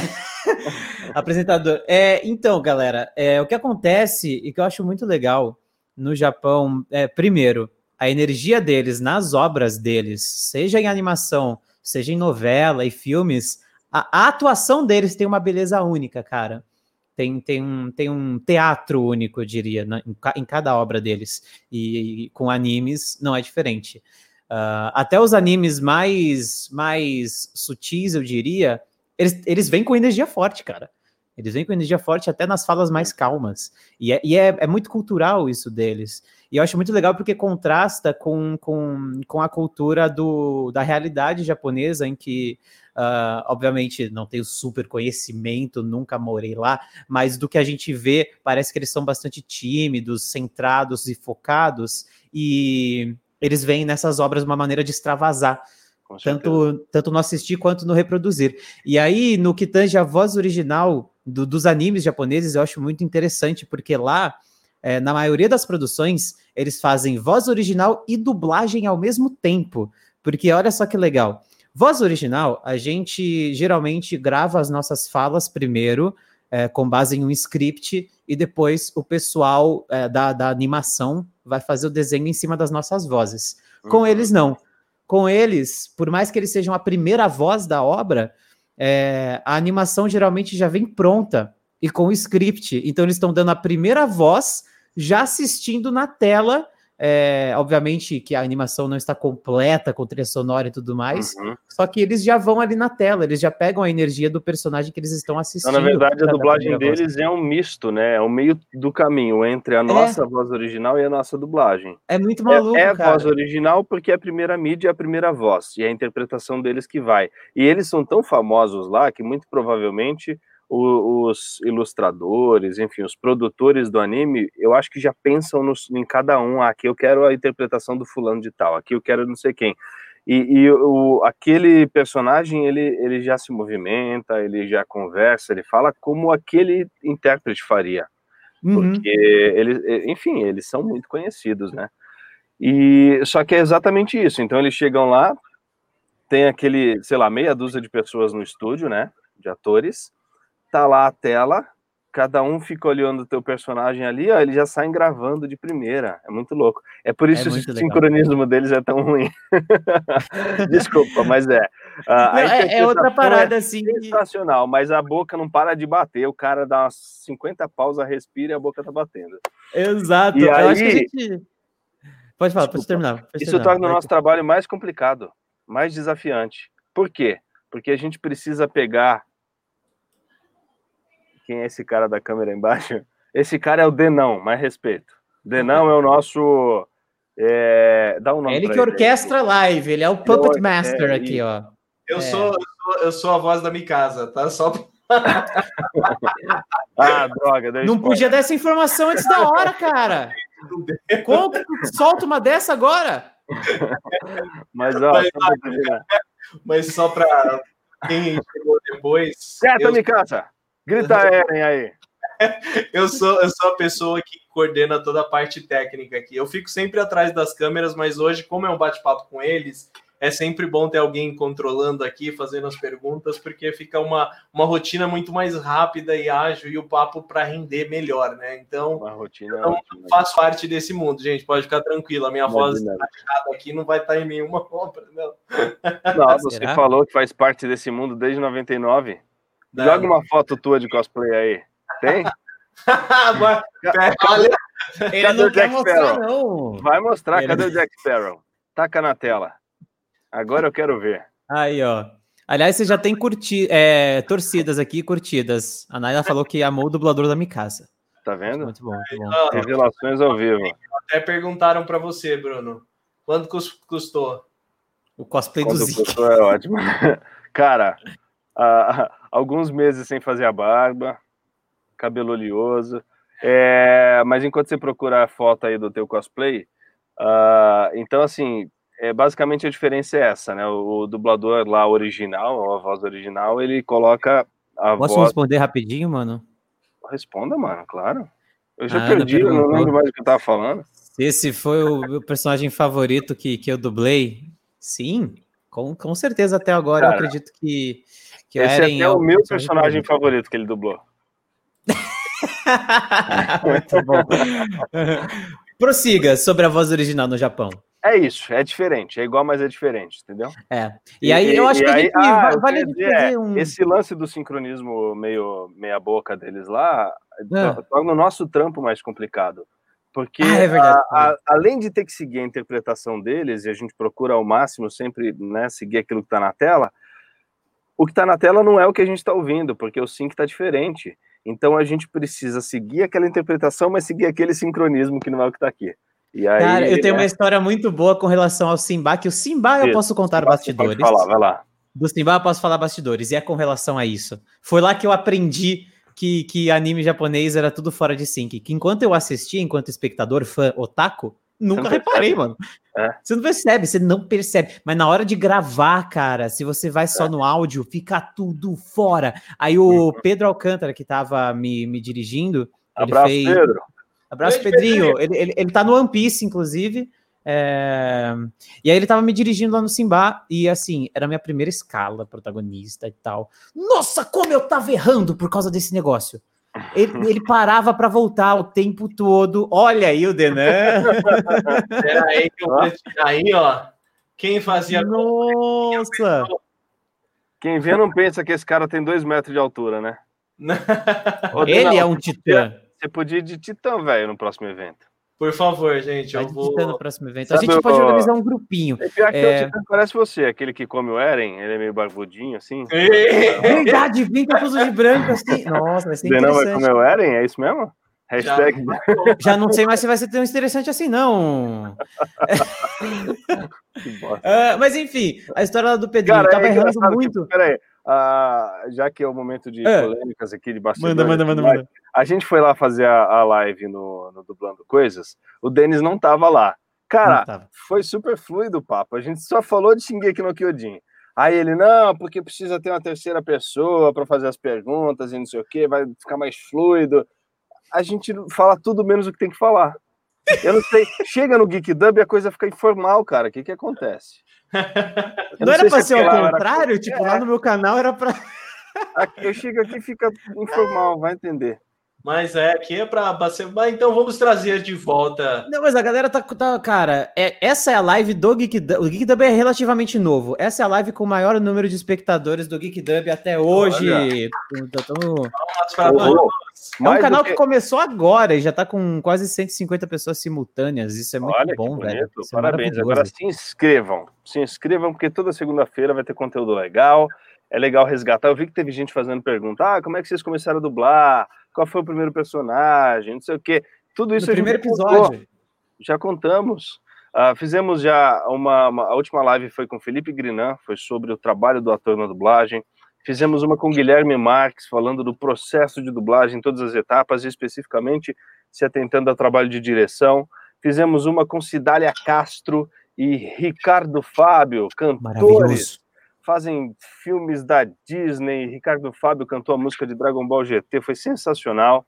Apresentador. É, então, galera, é, o que acontece e que eu acho muito legal no Japão é, primeiro, a energia deles nas obras deles, seja em animação, seja em novela e filmes, a, a atuação deles tem uma beleza única, cara tem, tem, um, tem um teatro único, eu diria, na, em, em, cada obra deles. E, e, com animes não é diferente. Uh, até os animes mais, mais sutis, eu diria, eles, eles vêm com energia forte, cara. Eles vêm com energia forte até nas falas mais calmas. E é, e é, é muito cultural isso deles. E eu acho muito legal porque contrasta com, com, com a cultura do, da realidade japonesa, em que Uh, obviamente, não tenho super conhecimento, nunca morei lá, mas do que a gente vê, parece que eles são bastante tímidos, centrados e focados, e eles veem nessas obras uma maneira de extravasar. Tanto, tanto no assistir quanto no reproduzir. E aí, no que tange a voz original do, dos animes japoneses, eu acho muito interessante, porque lá, é, na maioria das produções, eles fazem voz original e dublagem ao mesmo tempo. Porque olha só que legal. Voz original, a gente geralmente grava as nossas falas primeiro, é, com base em um script, e depois o pessoal é, da, da animação vai fazer o desenho em cima das nossas vozes. Uhum. Com eles, não. Com eles, por mais que eles sejam a primeira voz da obra, é, a animação geralmente já vem pronta e com o script. Então, eles estão dando a primeira voz já assistindo na tela é, obviamente que a animação não está completa com trilha sonora e tudo mais, uhum. só que eles já vão ali na tela, eles já pegam a energia do personagem que eles estão assistindo. Então, na verdade, a dublagem deles voz. é um misto, né? É o meio do caminho entre a é. nossa é. voz original e a nossa dublagem. É muito maluco. É, é a voz original porque é a primeira mídia e a primeira voz, e é a interpretação deles que vai. E eles são tão famosos lá que muito provavelmente os ilustradores, enfim, os produtores do anime, eu acho que já pensam em cada um. Ah, aqui eu quero a interpretação do fulano de tal, aqui eu quero não sei quem. E, e o, aquele personagem, ele, ele já se movimenta, ele já conversa, ele fala como aquele intérprete faria. Uhum. Porque, ele, enfim, eles são muito conhecidos, né? E só que é exatamente isso. Então eles chegam lá, tem aquele, sei lá, meia dúzia de pessoas no estúdio, né? De atores tá lá a tela, cada um fica olhando o teu personagem ali, ó, eles já saem gravando de primeira. É muito louco. É por isso é que o legal. sincronismo deles é tão ruim. Desculpa, mas é. Não, é, é, outra parada é assim. Sensacional, mas a boca não para de bater. O cara dá umas 50 pausas, respira e a boca tá batendo. Exato. E Eu aí... acho que a gente. Pode falar, pode terminar. Pode isso terminar. torna o nosso trabalho mais complicado, mais desafiante. Por quê? Porque a gente precisa pegar quem é esse cara da câmera embaixo? Esse cara é o Denão, mais respeito. Denão é o nosso. É, dá um nome. É ele que orquestra ele. live, ele é o Puppet Master é, aqui, ó. Eu, é. sou, eu, sou, eu sou a voz da Mikasa, tá? Só. ah, droga. Não spoiler. podia dar essa informação antes da hora, cara. Conta, solta uma dessa agora. Mas, ó, mas, só, mas só para quem chegou depois. Certo, eu... Mikasa. Grita Eren aí. eu sou, eu sou a pessoa que coordena toda a parte técnica aqui. Eu fico sempre atrás das câmeras, mas hoje, como é um bate-papo com eles, é sempre bom ter alguém controlando aqui, fazendo as perguntas, porque fica uma, uma rotina muito mais rápida e ágil e o papo para render melhor, né? Então, uma rotina então faço parte desse mundo, gente. Pode ficar tranquilo. A minha voz aqui não vai estar tá em nenhuma obra, não. Não, você Será? falou que faz parte desse mundo desde 99. Joga uma foto tua de cosplay aí. Tem? Olha, ele não quer mostrar, não. Vai mostrar, ele... cadê o Jack Sparrow? Taca na tela. Agora eu quero ver. Aí, ó. Aliás, você já tem curti é, torcidas aqui, curtidas. A Naila falou que amou o dublador da Mikasa. Tá vendo? Muito bom. Muito bom. Revelações ao vivo. Até perguntaram para você, Bruno. Quanto custou? O cosplay Quanto do Zeke. Custou é ótimo. Cara, uh, alguns meses sem fazer a barba, cabelo oleoso. É, mas enquanto você procura a foto aí do teu cosplay, uh, então assim, é, basicamente a diferença é essa, né? O, o, dublador lá original, a voz original, ele coloca a Posso voz... responder rapidinho, mano? Responda, mano, claro. Eu já ah, perdi, eu não lembro mais o que eu tava falando. Esse foi o meu personagem favorito que, que eu dublei? Sim, com, com certeza até agora Cara, eu acredito que, que esse Eren é, o meu personagem favorito. favorito que ele dublou. Muito bom. Prossiga sobre a voz original no Japão. É isso, é diferente, é igual, mas é diferente, entendeu? É. E, e aí eu acho que, aí, ah, vale é, um... esse lance do sincronismo meio meia boca deles lá, ah. torna o nosso trampo mais complicado. Porque ah, é a, a, além de ter que seguir a interpretação deles, e a gente procura ao máximo sempre né, seguir aquilo que está na tela, o que está na tela não é o que a gente está ouvindo, porque o sync está diferente. Então a gente precisa seguir aquela interpretação, mas seguir aquele sincronismo que não é o que está aqui. E aí, Cara, eu tenho é... uma história muito boa com relação ao Simba, que o Simba eu posso contar Simba bastidores. Pode falar, vai lá. Do Simba eu posso falar bastidores, e é com relação a isso. Foi lá que eu aprendi que, que anime japonês era tudo fora de sync. Que enquanto eu assistia, enquanto espectador, fã, otaku, nunca reparei, mano. É. Você não percebe, você não percebe. Mas na hora de gravar, cara, se você vai só é. no áudio, fica tudo fora. Aí o uhum. Pedro Alcântara, que tava me, me dirigindo, Abraço, ele fez. Pedro. Abraço, Pedrinho. Ele, ele, ele tá no One Piece, inclusive. É... E aí ele tava me dirigindo lá no Simba, e assim, era a minha primeira escala protagonista e tal. Nossa, como eu tava errando por causa desse negócio. Ele, ele parava para voltar o tempo todo. Olha aí o Denan. Peraí, que eu vou tirar aí, ó. Quem fazia. Nossa! Quem vê não pensa que esse cara tem dois metros de altura, né? ele é um titã. Você podia ir de titã, velho, no próximo evento. Por favor, gente, eu vou... no próximo evento. Sabe, a gente pode organizar um grupinho. É pior que é... o titã parece você, aquele que come o Eren, ele é meio barbudinho, assim. Verdade, vem com tudo de branco, assim. Nossa, vai ser Você não vai comer o Eren, é isso mesmo? Hashtag... Já, já não sei mais se vai ser tão interessante assim, não. uh, mas enfim, a história do Pedrinho Cara, tava é errando muito. Peraí, uh, já que é o momento de é. polêmicas aqui de bastidores. Manda, manda, manda, manda. A gente foi lá fazer a, a live no, no, Dublando Coisas, o Denis não tava lá. Cara, tava. foi super fluido o papo. A gente só falou de Shingeki no Kyojin. Aí ele, não, porque precisa ter uma terceira pessoa para fazer as perguntas e não sei o que, vai ficar mais fluido. A gente fala tudo menos o que tem que falar. Eu não sei, chega no Geek Dub e a coisa fica informal, cara. O que que acontece? não era para ser ao contrário? Era... Tipo, é. lá no meu canal era para. eu chego aqui e fica informal, vai entender. Mas é, aqui é para Mas então vamos trazer de volta. Não, mas a galera tá. tá cara, é, essa é a live do Geek Dub. O Geek Dub é relativamente novo. Essa é a live com o maior número de espectadores do Geek Dub até hoje. Então, é um canal que... que... começou agora e já tá com quase 150 pessoas simultâneas. Isso é muito Olha, bom, velho. É Parabéns. Agora se inscrevam. Se inscrevam, porque toda segunda-feira vai ter conteúdo legal. É legal resgatar. Eu vi que teve gente fazendo pergunta: ah, como é que vocês começaram a dublar? Qual foi o primeiro personagem, não sei o quê. Tudo isso no primeiro episódio. Contou. Já contamos. Uh, fizemos já uma, uma, A última live foi com Felipe Grinan, foi sobre o trabalho do ator na dublagem. Fizemos uma com Guilherme Marques, falando do processo de dublagem, todas as etapas, e especificamente se atentando ao trabalho de direção. Fizemos uma com Cidália Castro e Ricardo Fábio, cantores fazem filmes da Disney. Ricardo Fábio cantou a música de Dragon Ball GT, foi sensacional.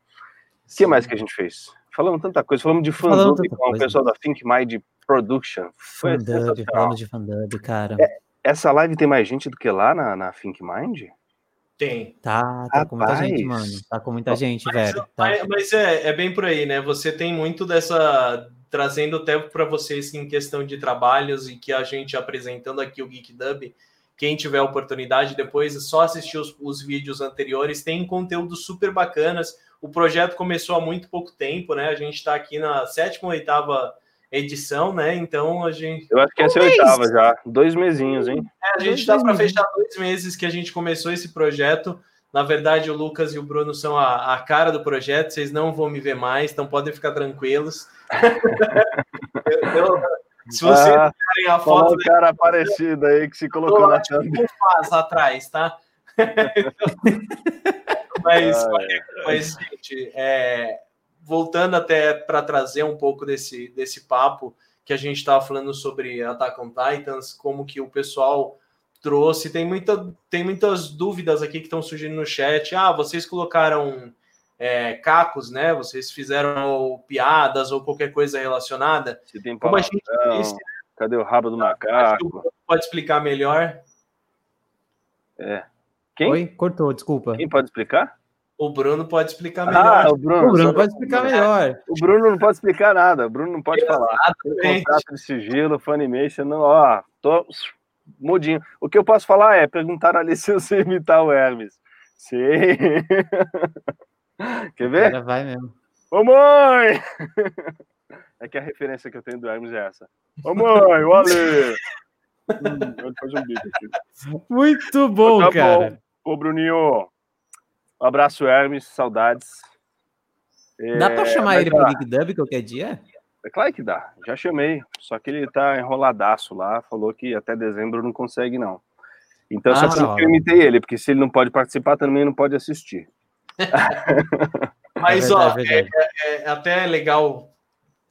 O que mais que a gente fez? Falamos tanta coisa, falamos de fandub com o pessoal da Think Mind Production. Foi fandub, falamos de fandub, cara. É, essa live tem mais gente do que lá na, na Think Mind? Tem. Tá, tá com muita gente, mano. Tá com muita gente, mas, velho. Tá. Mas, mas, é, é bem por aí, né? Você tem muito dessa. Trazendo tempo para vocês em questão de trabalhos e que a gente apresentando aqui o Geek Dub quem tiver oportunidade depois, é só assistir os, os vídeos anteriores. Tem conteúdos super bacanas. O projeto começou há muito pouco tempo, né? A gente está aqui na sétima ou oitava edição, né? Então a gente. Eu acho que essa é a oitava já. Dois mesinhos, hein? É, a gente está para fechar dois meses que a gente começou esse projeto. Na verdade, o Lucas e o Bruno são a, a cara do projeto, vocês não vão me ver mais, então podem ficar tranquilos. eu, eu, se você ah, a foto. Um cara parecido aí que se colocou na thumb. faz atrás, tá? mas, mas, gente, é, voltando até para trazer um pouco desse, desse papo que a gente estava falando sobre Attack on Titans, como que o pessoal trouxe. Tem, muita, tem muitas dúvidas aqui que estão surgindo no chat. Ah, vocês colocaram é, cacos, né? Vocês fizeram piadas ou qualquer coisa relacionada. Se tem Como a gente disse, Cadê o rabo do macaco? Pode explicar melhor? É. Quem? Oi, cortou, desculpa. Quem pode explicar? O Bruno pode explicar melhor. Ah, o Bruno, o Bruno pode explicar melhor. O Bruno não pode explicar nada. O Bruno não pode falar. Contrato de sigilo, Funimation, não, ó, tô mudinho. O que eu posso falar é perguntar ali se eu sei imitar o Hermes. Sim. Quer ver? Agora vai mesmo. Ô mãe! É que a referência que eu tenho do Hermes é essa. Ô mãe, o Ale! hum, Muito bom, tá cara. Bom. Ô, Bruninho. Um abraço, Hermes. Saudades. Dá é, pra chamar ele tá. pro Geek Dub qualquer dia? É claro que dá. Já chamei. Só que ele tá enroladaço lá. Falou que até dezembro não consegue, não. Então, ah, só que eu imitei ele, porque se ele não pode participar, também não pode assistir. Mas, é verdade, ó, é, é, é até legal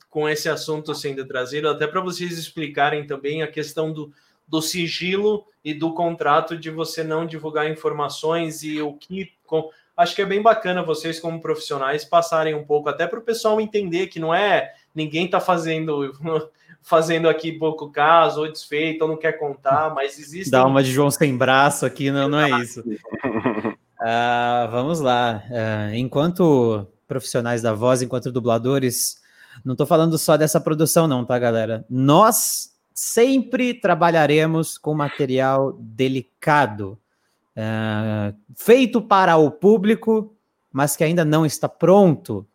com esse assunto sendo trazido, até para vocês explicarem também a questão do, do sigilo e do contrato de você não divulgar informações e o que. Com, acho que é bem bacana vocês, como profissionais, passarem um pouco, até para o pessoal entender que não é ninguém está fazendo. fazendo aqui pouco caso, ou desfeito, ou não quer contar, mas existe. Dá uma de João sem braço aqui, não, não é isso. Uh, vamos lá. Uh, enquanto profissionais da voz, enquanto dubladores, não estou falando só dessa produção, não, tá, galera? Nós sempre trabalharemos com material delicado, uh, feito para o público, mas que ainda não está pronto.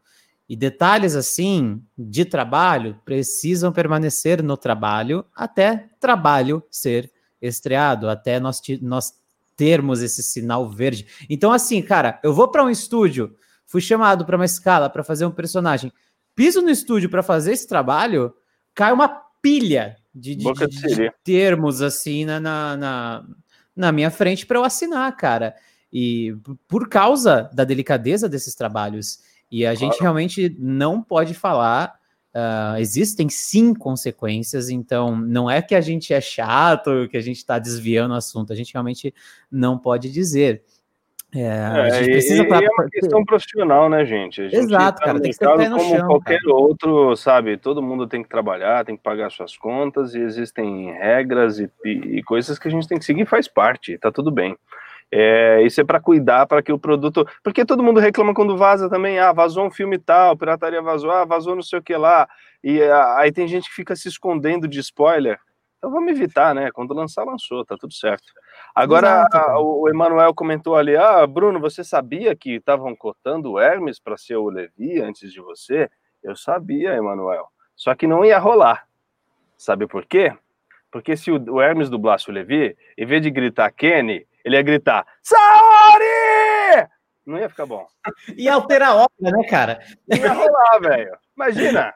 E detalhes assim de trabalho precisam permanecer no trabalho até trabalho ser estreado, até nós, nós termos esse sinal verde. Então, assim, cara, eu vou para um estúdio, fui chamado para uma escala para fazer um personagem, piso no estúdio para fazer esse trabalho, cai uma pilha de, de, de, de termos assim na, na, na minha frente para eu assinar, cara. E por causa da delicadeza desses trabalhos. E a claro. gente realmente não pode falar Uh, existem sim consequências, então não é que a gente é chato, que a gente está desviando o assunto, a gente realmente não pode dizer. É, a gente é, precisa. E, pra... é uma questão profissional, né, gente? gente Exato, tá cara, tem que ter pé no como chão, qualquer cara. outro, sabe? Todo mundo tem que trabalhar, tem que pagar suas contas, e existem regras e, e coisas que a gente tem que seguir, faz parte, tá tudo bem. É, isso é para cuidar para que o produto. Porque todo mundo reclama quando vaza também. Ah, vazou um filme tal, pirataria vazou, ah, vazou não sei o que lá. E ah, aí tem gente que fica se escondendo de spoiler. Então vamos evitar, né? Quando lançar, lançou, tá tudo certo. Agora, a, o Emanuel comentou ali: ah, Bruno, você sabia que estavam cotando o Hermes para ser o Levi antes de você? Eu sabia, Emanuel. Só que não ia rolar. Sabe por quê? Porque se o, o Hermes dublasse o Levi, em vez de gritar Kenny, ele ia gritar: Saori! Não ia ficar bom. Ia alterar a obra, né, cara? Ia rolar, velho. Imagina.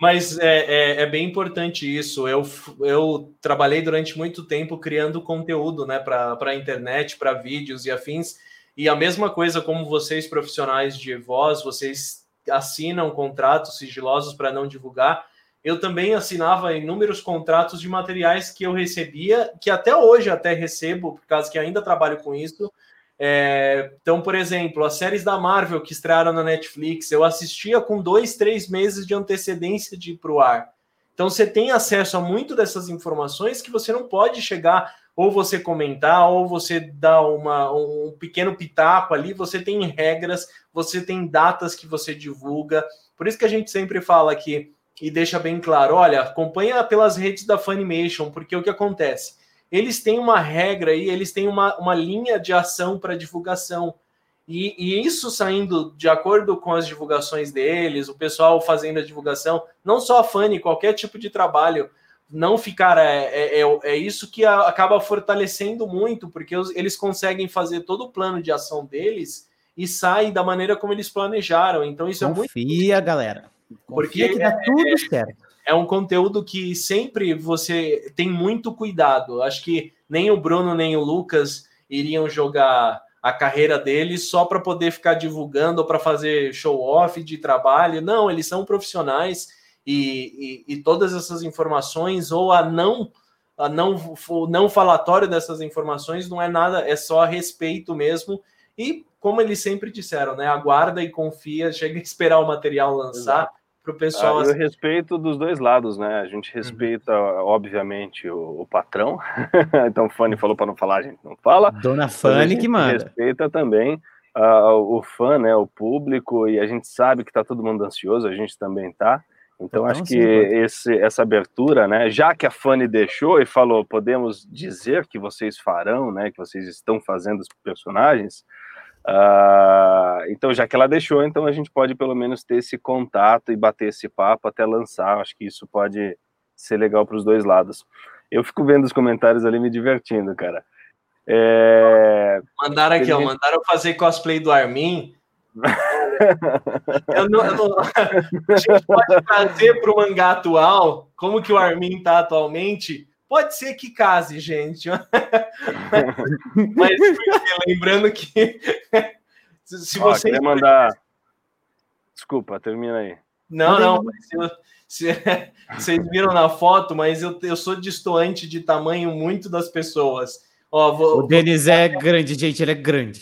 Mas é, é, é, bem importante isso. Eu, eu trabalhei durante muito tempo criando conteúdo né, para a internet, para vídeos e afins. E a mesma coisa como vocês, profissionais de voz, vocês assinam contratos sigilosos para não divulgar eu também assinava inúmeros contratos de materiais que eu recebia, que até hoje até recebo, por causa que ainda trabalho com isso. É, então, por exemplo, as séries da Marvel que estrearam na Netflix, eu assistia com dois, três meses de antecedência de ir para o ar. Então, você tem acesso a muito dessas informações que você não pode chegar ou você comentar, ou você dar uma, um pequeno pitaco ali. Você tem regras, você tem datas que você divulga. Por isso que a gente sempre fala que e deixa bem claro: olha, acompanha pelas redes da Funimation, porque o que acontece? Eles têm uma regra aí, eles têm uma, uma linha de ação para divulgação. E, e, isso saindo de acordo com as divulgações deles, o pessoal fazendo a divulgação, não só a Funny, qualquer tipo de trabalho, não ficar. É, é, é, é isso que a, acaba fortalecendo muito, porque os, eles conseguem fazer todo o plano de ação deles e sai da maneira como eles planejaram. Então, isso Confia, é muito. Confia, galera. Porque que dá é, tudo certo. É um conteúdo que sempre você tem muito cuidado. Acho que nem o Bruno nem o Lucas iriam jogar a carreira deles só para poder ficar divulgando ou para fazer show off de trabalho. Não, eles são profissionais e, e, e, todas essas informações ou a não a não o não falatório dessas informações não é nada, é só a respeito mesmo E como eles sempre disseram, né? Aguarda e confia, chega a esperar o material lançar para o pessoal. Ah, eu respeito dos dois lados, né? A gente respeita, uhum. obviamente, o, o, patrão. então, Fanny falou para não falar, a gente não fala. Dona Fanny que manda. Respeita também uh, o fã, né? O público, e a gente sabe que está todo mundo ansioso, a gente também tá. Então, acho que esse, essa abertura, né? Já que a Fanny deixou e falou, podemos dizer que vocês farão, né? Que vocês estão fazendo os personagens. Uh, então, já que ela deixou, então a gente pode pelo menos ter esse contato e bater esse papo até lançar. Acho que isso pode ser legal para os dois lados. Eu fico vendo os comentários ali me divertindo, cara. É... Mandaram aqui, ó, mandaram fazer cosplay do Armin. eu não, eu não... A gente pode trazer para o mangá atual como que o Armin está atualmente. Pode ser que case, gente. Mas lembrando que se você Ó, mandar, desculpa, termina aí. Não, não. Se, se, vocês viram na foto, mas eu, eu sou distoante de tamanho muito das pessoas. Ó, vou, o Denis vou... é grande, gente. Ele é grande.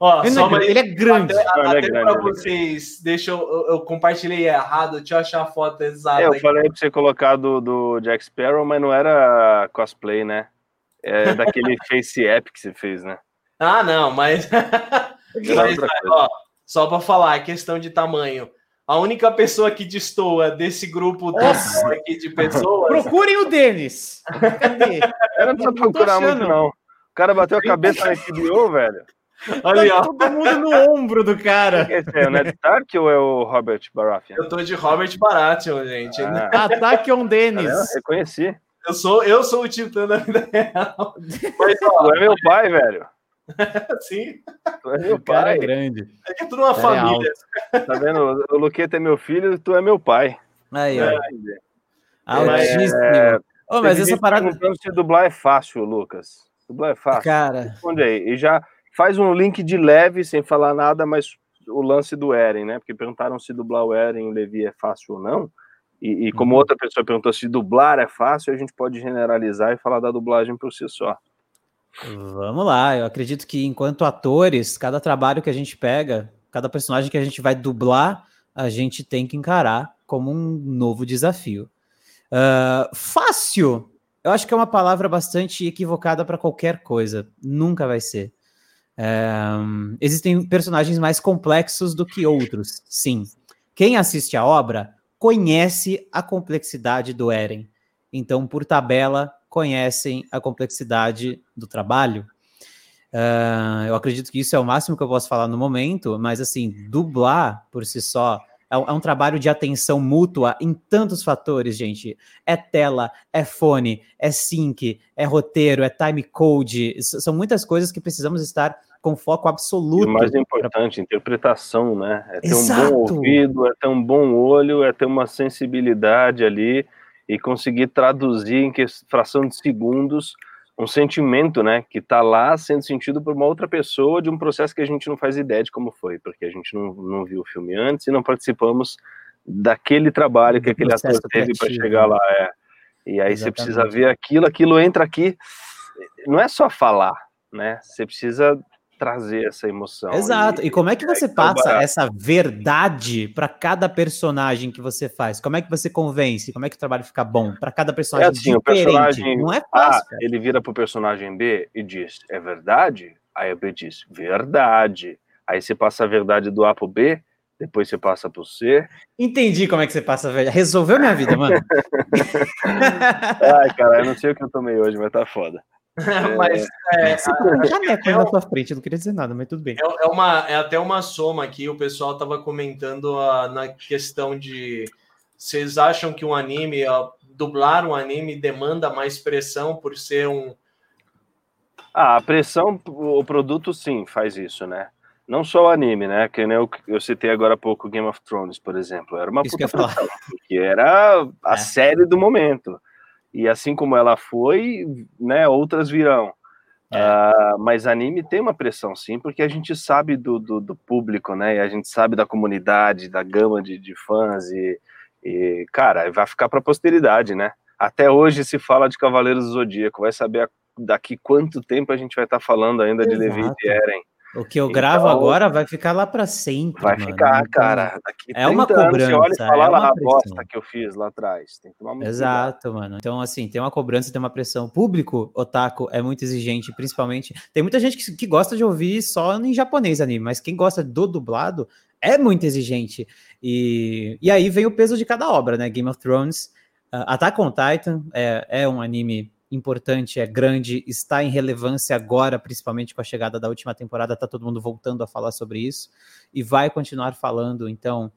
Ó, ele, só, é, ele é grande. Até, até é para vocês, deixa eu, eu, eu, compartilhei errado, deixa eu achar a foto exata. É, eu falei para você colocar do, do Jack Sparrow, mas não era cosplay, né? É daquele face app que você fez, né? Ah, não, mas. mas ó, só para falar, questão de tamanho. A única pessoa que destoa desse grupo aqui de pessoas. Procurem o Denis. Cadê? Não precisa procurar muito, não. O cara bateu a cabeça na HBO, velho. Olha, tá todo mundo no ombro do cara. Esse é o Ned Stark ou é o Robert Baratheon? Eu tô de Robert Baratheon, gente. Ah. Ataque on Dennis. Ah, reconheci. Eu sou, eu sou o Titã da vida real. Mas, ó, tu é meu pai, velho. Sim. Tu é meu o pai. Cara é grande. É que é tudo uma é família. Alto. Tá vendo? O Luqueta é meu filho e tu é meu pai. Aí, ó. É. Altíssimo. É... Oh, mas essa parada. Se dublar é fácil, Lucas. Dublar é fácil. Cara. Responde aí. E já faz um link de leve, sem falar nada, mas o lance do Eren, né? Porque perguntaram se dublar o Eren e o Levi é fácil ou não. E, e como uhum. outra pessoa perguntou se dublar é fácil, a gente pode generalizar e falar da dublagem por si só. Vamos lá, eu acredito que enquanto atores, cada trabalho que a gente pega, cada personagem que a gente vai dublar, a gente tem que encarar como um novo desafio. Uh, fácil, eu acho que é uma palavra bastante equivocada para qualquer coisa. Nunca vai ser. Existem personagens mais complexos do que outros, sim. Quem assiste a obra conhece a complexidade do Eren. Então, por tabela, conhecem a complexidade do trabalho. Uh, eu acredito que isso é o máximo que eu posso falar no momento, mas assim, dublar por si só é um, é um, trabalho de atenção mútua em tantos fatores, gente. É tela, é fone, é sync, é roteiro, é time code. São muitas coisas que precisamos estar com foco absoluto. E o mais importante, pra... interpretação, né? É ter Exato. um bom ouvido, é ter um bom olho, é ter uma sensibilidade ali e conseguir traduzir em fração de segundos um sentimento, né, que está lá sendo sentido por uma outra pessoa de um processo que a gente não faz ideia de como foi, porque a gente não, não viu o filme antes e não participamos daquele trabalho que aquele ator teve para chegar lá. É. E aí Exatamente. você precisa ver aquilo, aquilo entra aqui. Não é só falar, né? Você precisa trazer essa emoção. Exato. E, e como é que você é passa essa verdade para cada personagem que você faz? Como é que você convence? Como é que o trabalho fica bom para cada personagem é assim, diferente? O personagem, Não é fácil. Ah, ele vira pro personagem B e diz: "É verdade?" Aí o B diz: "Verdade." Aí você passa a verdade do A pro B, depois você passa pro C. Entendi como é que você passa a verdade. Resolveu minha vida, mano. Ai, cara, eu não sei o que eu tomei hoje, mas tá foda. mas é, é a, é, na sua frente, eu não queria dizer nada, mas tudo bem. É, é, uma, é até uma soma aqui, o pessoal estava comentando a, na questão de vocês acham que um anime, dublar um anime demanda mais pressão por ser um. Ah, a pressão, o produto sim faz isso, né? Não só o anime, né? Que eu, eu citei agora há pouco Game of Thrones, por exemplo. Era uma isso puta que, que era a é. série do momento e assim como ela foi, né, outras virão. É. Uh, mas anime tem uma pressão, sim, porque a gente sabe do, do, do, público, né? E a gente sabe da comunidade, da gama de, de fãs, e, e, cara, vai ficar para a posteridade, né? Até hoje se fala de Cavaleiros do Zodíaco, vai saber daqui quanto tempo a gente vai estar tá falando ainda Exato. de Levi e Eren. O que eu gravo então, agora vai ficar lá para sempre. Vai mano. ficar, então, cara. É uma cobrança. Você olha e fala é lá a bosta que eu fiz lá atrás. Tem que tomar muito Exato, cuidado. mano. Então, assim, tem uma cobrança, tem uma pressão. público, otaku, é muito exigente, principalmente. Tem muita gente que, que gosta de ouvir só em japonês anime, mas quem gosta do dublado é muito exigente. E, e aí vem o peso de cada obra, né? Game of Thrones, uh, Attack on Titan é, é um anime importante, é grande, está em relevância agora, principalmente com a chegada da última temporada, está todo mundo voltando a falar sobre isso e vai continuar falando. Então,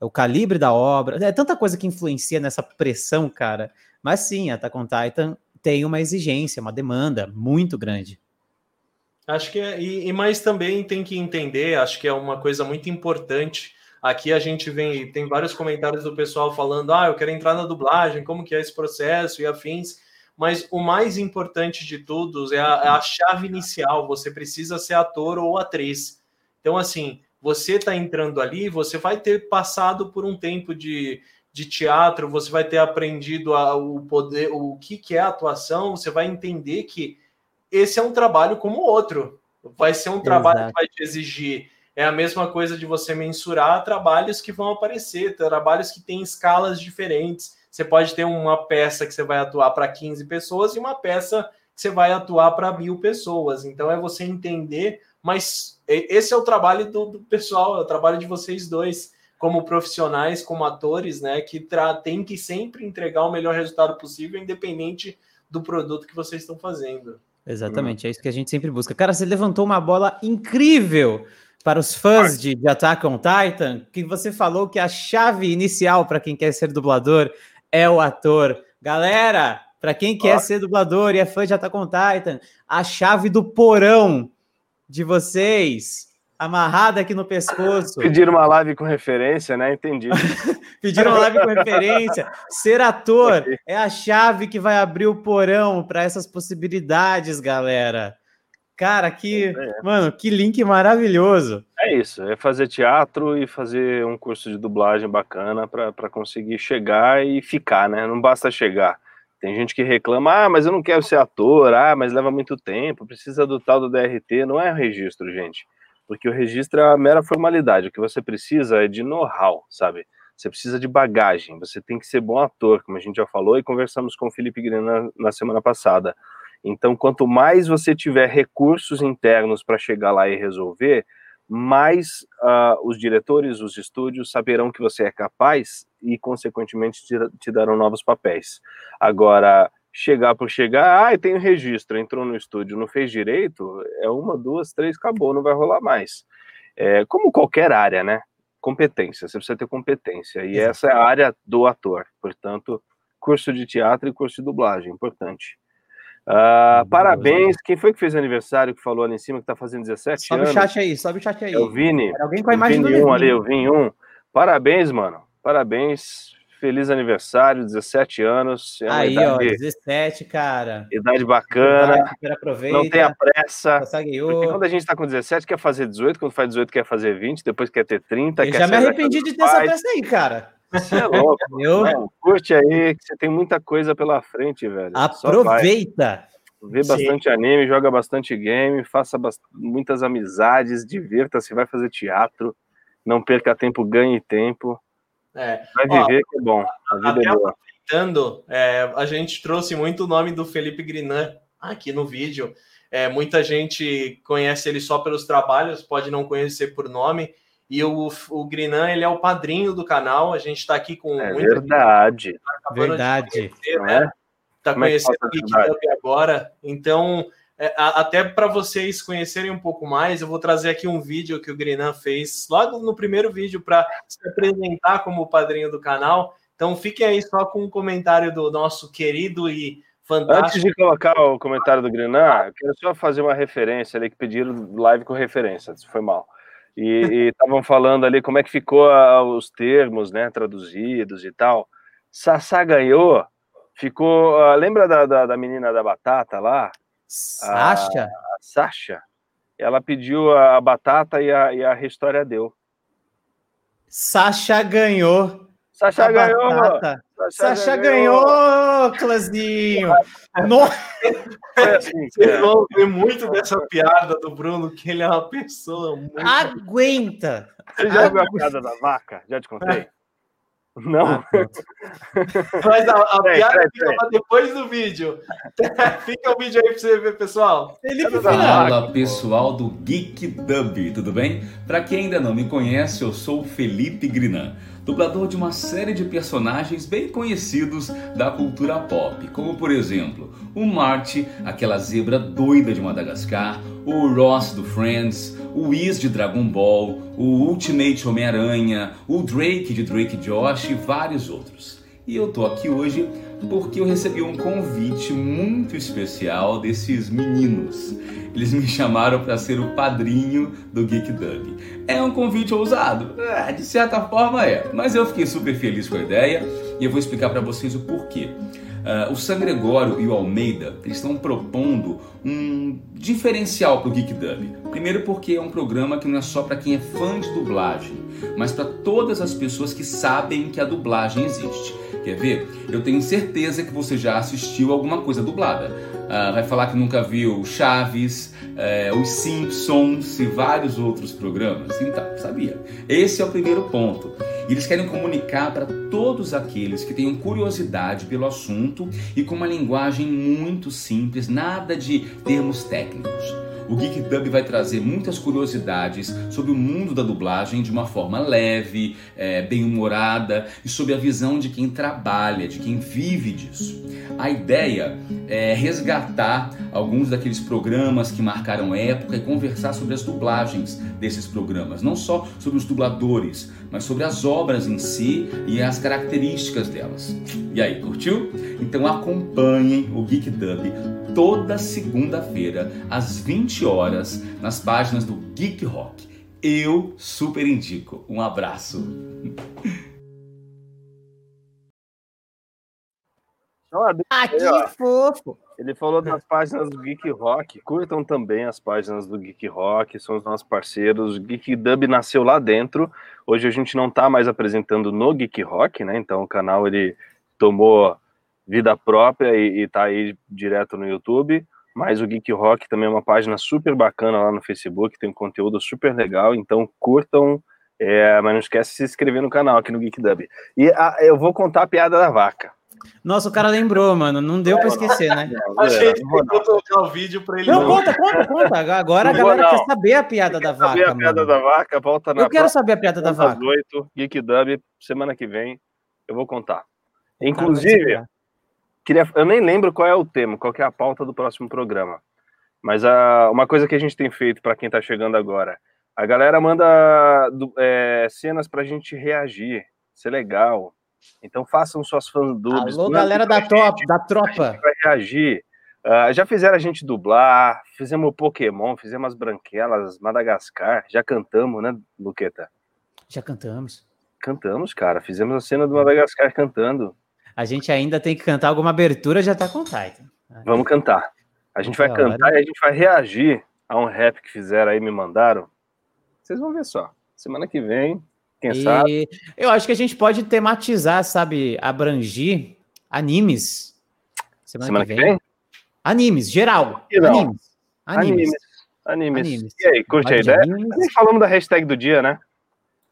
é o calibre da obra, é tanta coisa que influencia nessa pressão, cara. Mas sim, Attack on Titan tem uma exigência, uma demanda muito grande. Acho que é, e, e mais também tem que entender, acho que é uma coisa muito importante. Aqui a gente vem, tem vários comentários do pessoal falando: ah, eu quero entrar na dublagem, como que é esse processo e afins mas o mais importante de tudo é a, é a chave inicial. Você precisa ser ator ou atriz. Então, assim, você está entrando ali, você vai ter passado por um tempo de, de teatro, você vai ter aprendido a, o poder, o que, que é atuação, você vai entender que esse é um trabalho como outro. Vai ser um trabalho Exato. que vai te exigir. É a mesma coisa de você mensurar trabalhos que vão aparecer, trabalhos que têm escalas diferentes. Você pode ter uma peça que você vai atuar para 15 pessoas e uma peça que você vai atuar para mil pessoas. Então é você entender, mas esse é o trabalho do, do pessoal, é o trabalho de vocês dois, como profissionais, como atores, né? Que tem que sempre entregar o melhor resultado possível, independente do produto que vocês estão fazendo. Exatamente, hum. é isso que a gente sempre busca. Cara, você levantou uma bola incrível para os fãs de, de Attack on Titan, que você falou que a chave inicial para quem quer ser dublador é o ator. Galera, para quem quer ser dublador e é fã de Attack on Titan, a chave do porão de vocês amarrada aqui no pescoço. Pediram uma live com referência, né? Entendi. Pediram uma live com referência. Ser ator é a chave que vai abrir o porão para essas possibilidades, galera. Cara, que, é. mano, que link maravilhoso. É isso, é fazer teatro e fazer um curso de dublagem bacana para conseguir chegar e ficar, né? Não basta chegar. Tem gente que reclama, ah, mas eu não quero ser ator, ah, mas leva muito tempo, precisa do tal do DRT. Não é registro, gente. Porque o registro é a mera formalidade. O que você precisa é de know-how, sabe? Você precisa de bagagem, você tem que ser bom ator, como a gente já falou e conversamos com o Felipe Grena na, na semana passada. Então, quanto mais você tiver recursos internos para chegar lá e resolver, mais uh, os diretores, os estúdios saberão que você é capaz e, consequentemente, te, te darão novos papéis. Agora, chegar por chegar, ah, tem registro, entrou no estúdio, não fez direito, é uma, duas, três, acabou, não vai rolar mais. É, como qualquer área, né? Competência, você precisa ter competência, e essa é a área do ator, portanto, curso de teatro e curso de dublagem, importante. Uh, parabéns. Quem foi que fez aniversário que falou ali em cima que tá fazendo 17 sobe anos? Sobe o chat aí, sobe o chat aí. É o Vini. Era alguém com a imagem Vini do 1 ali, eu vim um. Parabéns, mano. Parabéns. Feliz aniversário, 17 anos. É aí, idade, ó, 17, cara. Idade bacana. aproveita. Não tenha pressa. Porque quando a gente tá com 17, quer fazer 18, quando faz 18, quer fazer 20, depois quer ter 30. Eu já me arrependi de ter essa pressa aí, cara. Você é louco. Eu... curte aí, que você tem muita coisa pela frente, velho. Aproveita. Vê bastante Sim. anime, joga bastante game, faça muitas amizades, divirta-se, vai fazer teatro, não perca tempo, ganhe tempo. É. Vai viver, Ó, que é bom. A vida é boa. Aproveitando, é, a gente trouxe muito o nome do Felipe Grinan aqui no vídeo. É, muita gente conhece ele só pelos trabalhos, pode não conhecer por nome. E o, o Grinan, ele é o padrinho do canal. A gente está aqui com. É verdade. Tá verdade. Conhecer, né? Tá Como é conhecendo é o GitHub agora. Então, é, a, até para vocês conhecerem um pouco mais, eu vou trazer aqui um vídeo que o Grinan fez logo no primeiro vídeo para se apresentar como padrinho do canal. Então, fiquem aí só com um comentário do nosso querido e fantástico. Antes de colocar o comentário do Grinan, eu quero só fazer uma referência ali que pediram live com referência. Foi mal. E estavam falando ali como é que ficou a, os termos, né, traduzidos e tal. Sassá ganhou, ficou. Uh, lembra da, da, da, menina da batata lá? Sasha? A, a Sasha. Ela pediu a batata e a, e a história deu. Sasha ganhou. Sasha ganhou. Batata. Sasha ganhou, Clazinho! É assim, Vocês vão ver muito dessa piada do Bruno, que ele é uma pessoa muito... Aguenta! Você já viu a piada da vaca? Já te contei? Não. Ah, Mas a, a é, piada é, fica é. depois do vídeo. fica o vídeo aí para você ver, pessoal. Felipe Fala, pessoal do Geek Dub, tudo bem? Para quem ainda não me conhece, eu sou o Felipe Grinan dublador de uma série de personagens bem conhecidos da cultura pop, como por exemplo o Marty, aquela zebra doida de Madagascar, o Ross do Friends, o Whis de Dragon Ball, o Ultimate Homem-Aranha, o Drake de Drake Josh e vários outros. E eu tô aqui hoje porque eu recebi um convite muito especial desses meninos. Eles me chamaram para ser o padrinho do Geek Dub. É um convite ousado? É, de certa forma é, mas eu fiquei super feliz com a ideia e eu vou explicar para vocês o porquê. Uh, o San Gregório e o Almeida estão propondo um diferencial para o Geek Dub. Primeiro porque é um programa que não é só para quem é fã de dublagem, mas para todas as pessoas que sabem que a dublagem existe. Quer ver? Eu tenho certeza que você já assistiu alguma coisa dublada. Uh, vai falar que nunca viu Chaves, uh, Os Simpsons e vários outros programas. Então, sabia? Esse é o primeiro ponto. Eles querem comunicar para todos aqueles que tenham curiosidade pelo assunto e com uma linguagem muito simples, nada de termos técnicos. O Geek Dub vai trazer muitas curiosidades sobre o mundo da dublagem de uma forma leve, é, bem-humorada e sob a visão de quem trabalha, de quem vive disso. A ideia é resgatar alguns daqueles programas que marcaram época e conversar sobre as dublagens desses programas, não só sobre os dubladores, mas sobre as obras em si e as características delas. E aí, curtiu? Então acompanhem o Geek Dub toda segunda-feira, às 20 horas, nas páginas do Geek Rock. Eu super indico. Um abraço. Ah, que fofo! Ele falou das páginas do Geek Rock. Curtam também as páginas do Geek Rock, são os nossos parceiros. O Geek Dub nasceu lá dentro. Hoje a gente não está mais apresentando no Geek Rock, né? Então o canal ele tomou vida própria e, está aí direto no YouTube. Mas o Geek Rock também é uma página super bacana lá no Facebook, tem um conteúdo super legal, então curtam, é, mas não esquece de se inscrever no canal aqui no Geek Dub. E a, eu vou contar a piada da vaca. Nossa, o cara lembrou, mano. Não deu é, para esquecer, né? A gente tentou colocar o vídeo para ele. Não, não, conta, conta, conta. Agora a galera quer saber a piada da vaca. Saber a piada da vaca, volta na. Eu quero saber a piada da vaca. 8, Geek Dub, semana que vem, eu vou contar. Inclusive, queria, eu nem lembro qual é o tema, qual é a pauta do próximo programa. Mas a, uma coisa que a gente tem feito para quem está chegando agora, a galera manda é, cenas para a gente reagir. Isso é legal. Então façam suas fandubs. Alô, galera da, gente, da tropa. vai reagir. Uh, já fizeram a gente dublar, fizemos Pokémon, fizemos as branquelas, Madagascar, já cantamos, né, Luqueta? Já cantamos. Cantamos, cara. Fizemos a cena do Madagascar cantando. A gente ainda tem que cantar alguma abertura já tá com Titan. Vamos cantar. A gente vai cantar e a gente vai reagir a um rap que fizeram aí, me mandaram. Vocês vão ver só. Semana que vem, quem e sabe. Eu acho que a gente pode tematizar, sabe, abrangir animes. Semana, Semana que, vem. que, vem. Animes, geral. Animes. Animes. Animes. Animes. E aí, curte a ideia? Falamos da hashtag do dia, né?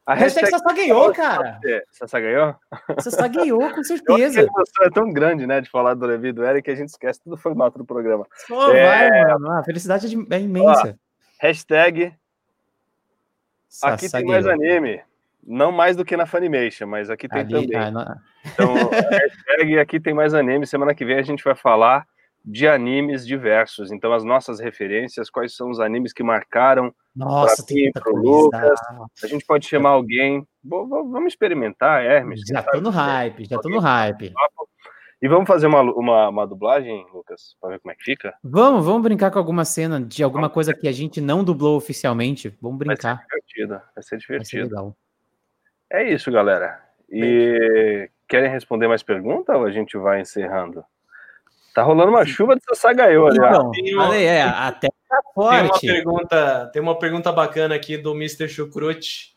A hashtag, hashtag Sassá ganhou, cara. Sassá ganhou? Sassá ganhou, com certeza. A é tão grande, né, de falar do Levi do Eric que a gente esquece todo o formato do programa. É... vai, mano. A felicidade é, é imensa. Ó, hashtag Sassá aqui tem mais anime. Não mais do que na Funimation, mas aqui tem Ali, também. Ah. Então, hashtag aqui tem mais anime. Semana que vem a gente vai falar de animes diversos. Então, as nossas referências, quais são os animes que marcaram Nossa, tem o Lucas. A gente pode chamar alguém. Vamos experimentar, Hermes. Já tô no hype, já tô no hype. E vamos fazer uma, uma, uma dublagem, Lucas, para ver como é que fica? Vamos, vamos brincar com alguma cena de alguma vamos. coisa que a gente não dublou oficialmente. Vamos brincar. Vai ser divertido, vai ser divertido. Vai ser é isso, galera. E querem responder mais perguntas ou a gente vai encerrando? Tá rolando uma chuva de Sassagaiô ali. Então, falei, é, até tá forte. Tem uma, pergunta, tem uma pergunta bacana aqui do Mr. Chucrute.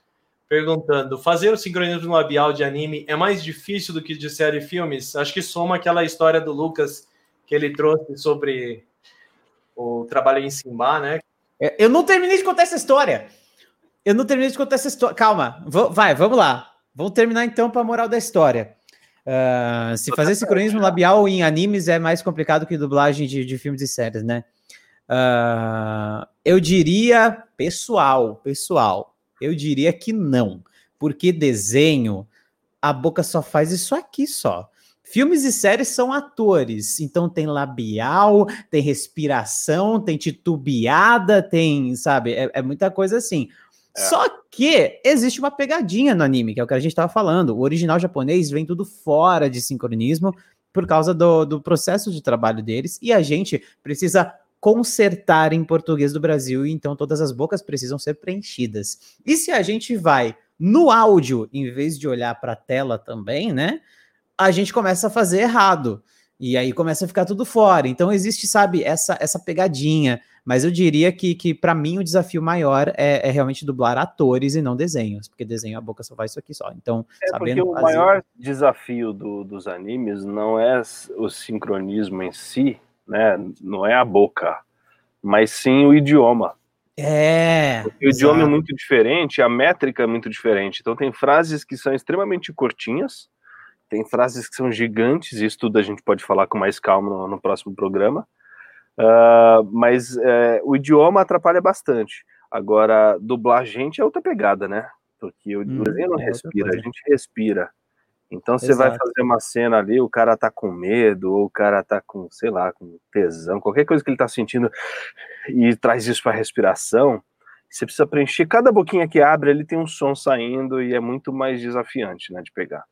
perguntando: fazer o sincronismo labial de anime é mais difícil do que de série e filmes? Acho que soma aquela história do Lucas que ele trouxe sobre o trabalho em Simba, né? É, eu não terminei de contar essa história. Eu não terminei de contar essa história. Calma, vai, vamos lá. Vamos terminar então para a moral da história. Uh, se fazer sincronismo labial em animes é mais complicado que dublagem de, de filmes e séries, né? Uh, eu diria, pessoal, pessoal, eu diria que não, porque desenho, a boca só faz isso aqui só. Filmes e séries são atores, então tem labial, tem respiração, tem titubeada, tem, sabe, é, é muita coisa assim. É. Só que existe uma pegadinha no anime, que é o que a gente estava falando. O original japonês vem tudo fora de sincronismo por causa do, do processo de trabalho deles, e a gente precisa consertar em português do Brasil, então todas as bocas precisam ser preenchidas. E se a gente vai no áudio, em vez de olhar para a tela também, né? A gente começa a fazer errado. E aí começa a ficar tudo fora. Então existe, sabe, essa essa pegadinha. Mas eu diria que, que para mim o desafio maior é, é, realmente dublar atores e não desenhos, porque desenho a boca só faz isso aqui só. Então, é sabendo porque o fazer... maior desafio do, dos animes não é o sincronismo em si, né? Não é a boca, mas sim o idioma. É. Porque o idioma é muito diferente, a métrica é muito diferente. Então tem frases que são extremamente curtinhas, tem frases que são gigantes, e isso tudo a gente pode falar com mais calma no, no próximo programa. Uh, mas uh, o idioma atrapalha bastante. Agora, dublar gente é outra pegada, né? Porque o hum, desenho não é respira, a gente respira. Então você vai fazer uma cena ali, o cara tá com medo, ou o cara tá com, sei lá, com tesão, qualquer coisa que ele tá sentindo, e traz isso para respiração. Você precisa preencher cada boquinha que abre, ele tem um som saindo e é muito mais desafiante, né, de pegar.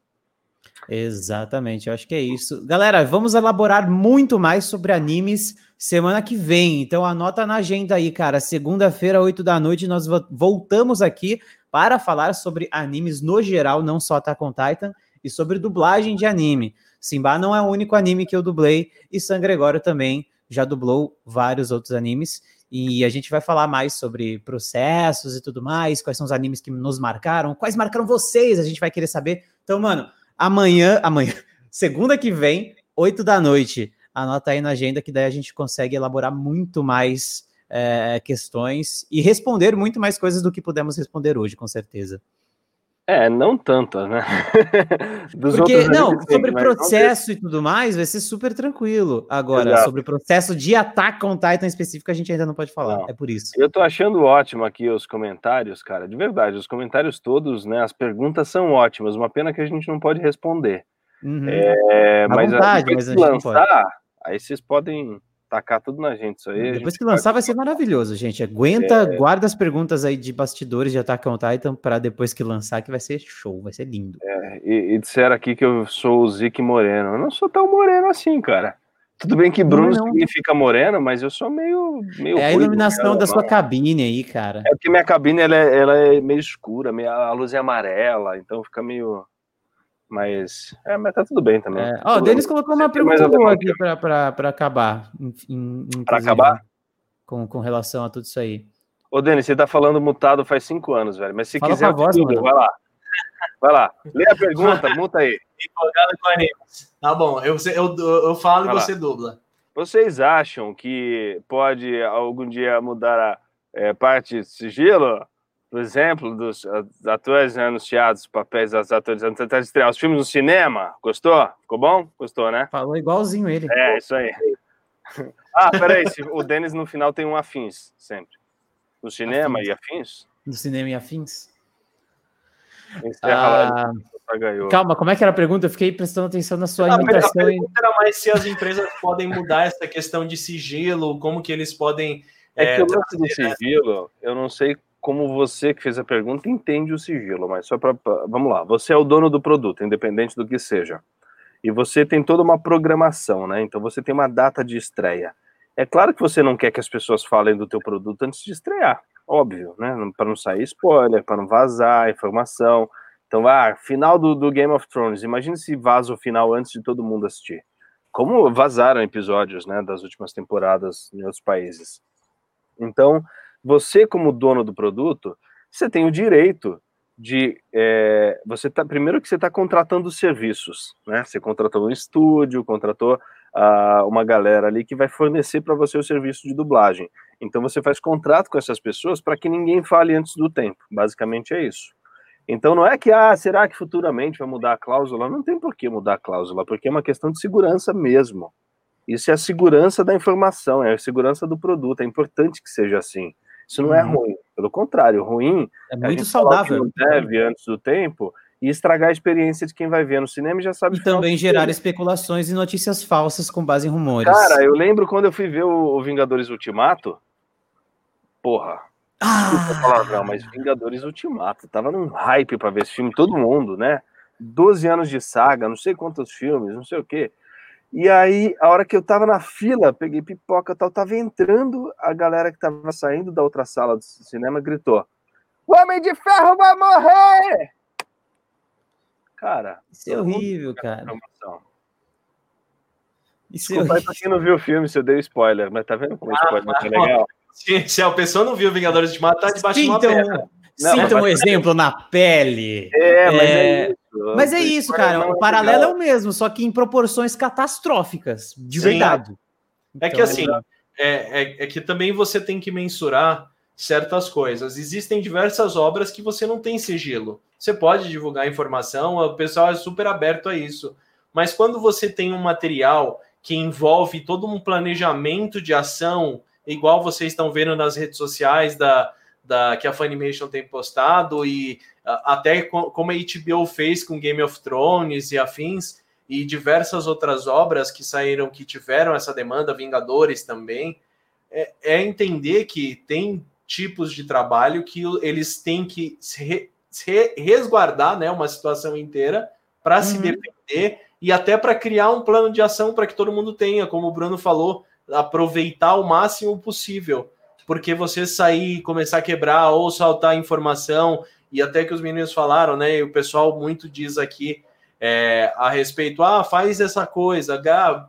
Exatamente, eu acho que é isso. Galera, vamos elaborar muito mais sobre animes semana que vem. Então anota na agenda aí, cara. Segunda-feira, 8 da noite, nós voltamos aqui para falar sobre animes no geral, não só Attack on Titan, e sobre dublagem de anime. Simba não é o único anime que eu dublei, e San Gregório também já dublou vários outros animes. E a gente vai falar mais sobre processos e tudo mais, quais são os animes que nos marcaram, quais marcaram vocês, a gente vai querer saber. Então, mano, Amanhã, amanhã, segunda que vem, 8 da noite. Anota aí na agenda que daí a gente consegue elaborar muito mais é, questões e responder muito mais coisas do que pudemos responder hoje, com certeza. É, não tantas, né? Dos Porque, não, sobre processo e tudo mais, vai ser super tranquilo. Agora, Exato. sobre processo de ataque on Titan específico, a gente ainda não pode falar. Não. É por isso. Eu tô achando ótimo aqui os comentários, cara. De verdade, os comentários todos, né? As perguntas são ótimas. Uma pena que a gente não pode responder. Uhum. É, mas, vontade, mas a gente lançar, aí vocês podem tacar tudo na gente. Isso aí. Depois que lançar, vai ser maravilhoso, gente. Aguenta, é... guarda as perguntas aí de bastidores de Attack on Titan para depois que lançar, que vai ser show, vai ser lindo. É, e, e, disseram aqui que eu sou o Zique Moreno. Eu não sou tão moreno assim, cara. Tudo bem que Bruno não, não. significa moreno, mas eu sou meio. meio é a iluminação da sua cabine aí, cara. É porque minha cabine ela é, ela é meio escura, meio, a luz é amarela, então fica meio. Mas, é, mas tá tudo bem também. É. Ó, o Denis colocou uma pergunta boa aqui para acabar. Para acabar? Com, com relação a tudo isso aí. Ô, Denis, você tá falando mutado faz cinco anos, velho. Mas se Fala quiser, voz, tudo, vai lá. Vai lá. Lê a pergunta, muta aí. Empolgado com animes. Tá bom, eu, eu, eu falo vai e você lá. dubla. Vocês acham que pode algum dia mudar a é, parte de sigilo? Por exemplo, dos atores anunciados, papéis dos atores antes de estrear os filmes no cinema. Gostou? Ficou bom? Gostou, né? Falou igualzinho ele. É, isso aí. Ah, peraí, o Denis no final tem um afins, sempre. No cinema afins. e afins? No cinema e afins? Ah, calma, como é que era a pergunta? Eu fiquei prestando atenção na sua ah, imitação. A pergunta era mais se as empresas podem mudar essa questão de sigilo, como que eles podem... É, é que o lance do sigilo, eu não sei como você que fez a pergunta entende o sigilo, mas só para. Vamos lá, você é o dono do produto, independente do que seja. E você tem toda uma programação, né? Então você tem uma data de estreia. É claro que você não quer que as pessoas falem do teu produto antes de estrear, óbvio, né? Para não sair spoiler, para não vazar informação. Então, ah, final do, do Game of Thrones. Imagine se vaza o final antes de todo mundo assistir. Como vazaram episódios, né, das últimas temporadas em outros países. Então, você, como dono do produto, você tem o direito de é, você tá primeiro que você está contratando serviços, né? Você contratou um estúdio, contratou uh, uma galera ali que vai fornecer para você o serviço de dublagem. Então você faz contrato com essas pessoas para que ninguém fale antes do tempo. Basicamente é isso. Então não é que ah, será que futuramente vai mudar a cláusula? Não tem por que mudar a cláusula, porque é uma questão de segurança mesmo. Isso é a segurança da informação, é a segurança do produto. É importante que seja assim. Isso não é uhum. ruim, pelo contrário, ruim é muito saudável. deve antes do tempo e estragar a experiência de quem vai ver no cinema e já sabe. E também gerar especulações e notícias falsas com base em rumores. Cara, eu lembro quando eu fui ver o Vingadores Ultimato. Porra. Ah. não, mas Vingadores Ultimato. Tava num hype para ver esse filme, todo mundo, né? 12 anos de saga, não sei quantos filmes, não sei o quê. E aí, a hora que eu tava na fila, peguei pipoca e tal, tava entrando, a galera que tava saindo da outra sala do cinema gritou: O Homem de Ferro vai morrer! Cara. Isso é horrível, cara. Isso é Desculpa é pra quem não viu o filme se eu dei spoiler, mas tá vendo como o ah, spoiler ah, é legal? Se, a pessoa não viu Vingadores de Mata, tá debaixo Sim, de uma pedra. Sinta um exemplo na pele. É, mas é, é. Mas é isso, cara. O paralelo é o mesmo, só que em proporções catastróficas, de Sim. verdade. É então, que assim, é, é, é, que também você tem que mensurar certas coisas. Existem diversas obras que você não tem sigilo. Você pode divulgar informação, o pessoal é super aberto a isso. Mas quando você tem um material que envolve todo um planejamento de ação, igual vocês estão vendo nas redes sociais da, da, que a Funimation tem postado e até como a HBO fez com Game of Thrones e afins e diversas outras obras que saíram que tiveram essa demanda, Vingadores também, é, é entender que tem tipos de trabalho que eles têm que se, se resguardar, né, uma situação inteira para uhum. se defender e até para criar um plano de ação para que todo mundo tenha, como o Bruno falou, aproveitar o máximo possível porque você sair, começar a quebrar ou saltar informação, e até que os meninos falaram, né? E o pessoal muito diz aqui é, a respeito, ah, faz essa coisa,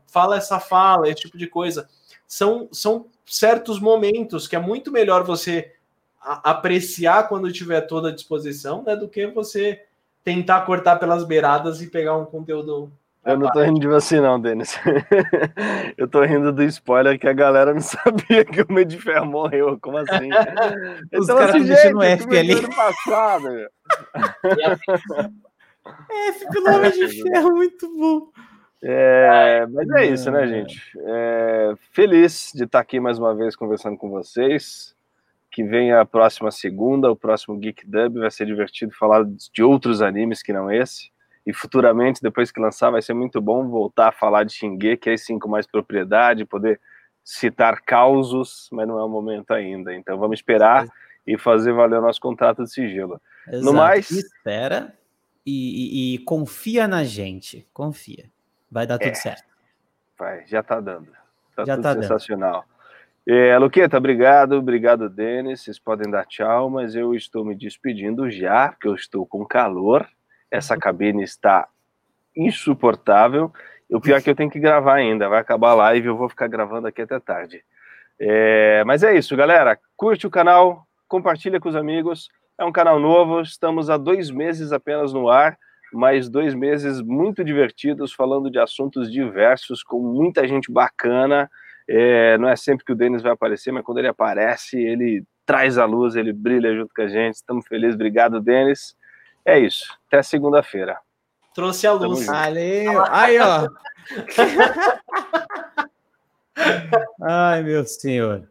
fala essa fala, esse tipo de coisa. São, são certos momentos que é muito melhor você apreciar quando tiver toda a disposição, né? Do que você tentar cortar pelas beiradas e pegar um conteúdo eu não tô rindo de você, não, Denis. Eu tô rindo do spoiler que a galera não sabia que o Meio Ferro morreu. Como assim? Os então, caras assim, deixando F ali. Passado. F pelo Homem de Ferro, muito bom. É, mas é isso, né, gente? É, feliz de estar aqui mais uma vez conversando com vocês. Que venha a próxima segunda, o próximo Geek Dub. Vai ser divertido falar de outros animes que não esse e futuramente, depois que lançar, vai ser muito bom voltar a falar de Xingue, que aí sim com mais propriedade, poder citar causos, mas não é o momento ainda. Então vamos esperar e fazer valer o nosso contrato de sigilo. Exato. No mais. Espera e, e, e, confia na gente. Confia. Vai dar tudo é, certo. Vai, já tá dando. Tá já tudo tá sensacional. Dando. É, Luqueta, obrigado, obrigado, Denis. Vocês podem dar tchau, mas eu estou me despedindo já, porque eu estou com calor essa cabine está insuportável. O pior é que eu tenho que gravar ainda. Vai acabar a live, eu vou ficar gravando aqui até tarde. É, mas é isso, galera. Curte o canal, compartilha com os amigos. É um canal novo, estamos há dois meses apenas no ar, mas dois meses muito divertidos, falando de assuntos diversos, com muita gente bacana. É, não é sempre que o Denis vai aparecer, mas quando ele aparece, ele traz a luz, ele brilha junto com a gente. Estamos felizes. Obrigado, Denis. É isso. Até segunda-feira. Trouxe a luz. Valeu. Aí, ó. Ai, meu senhor.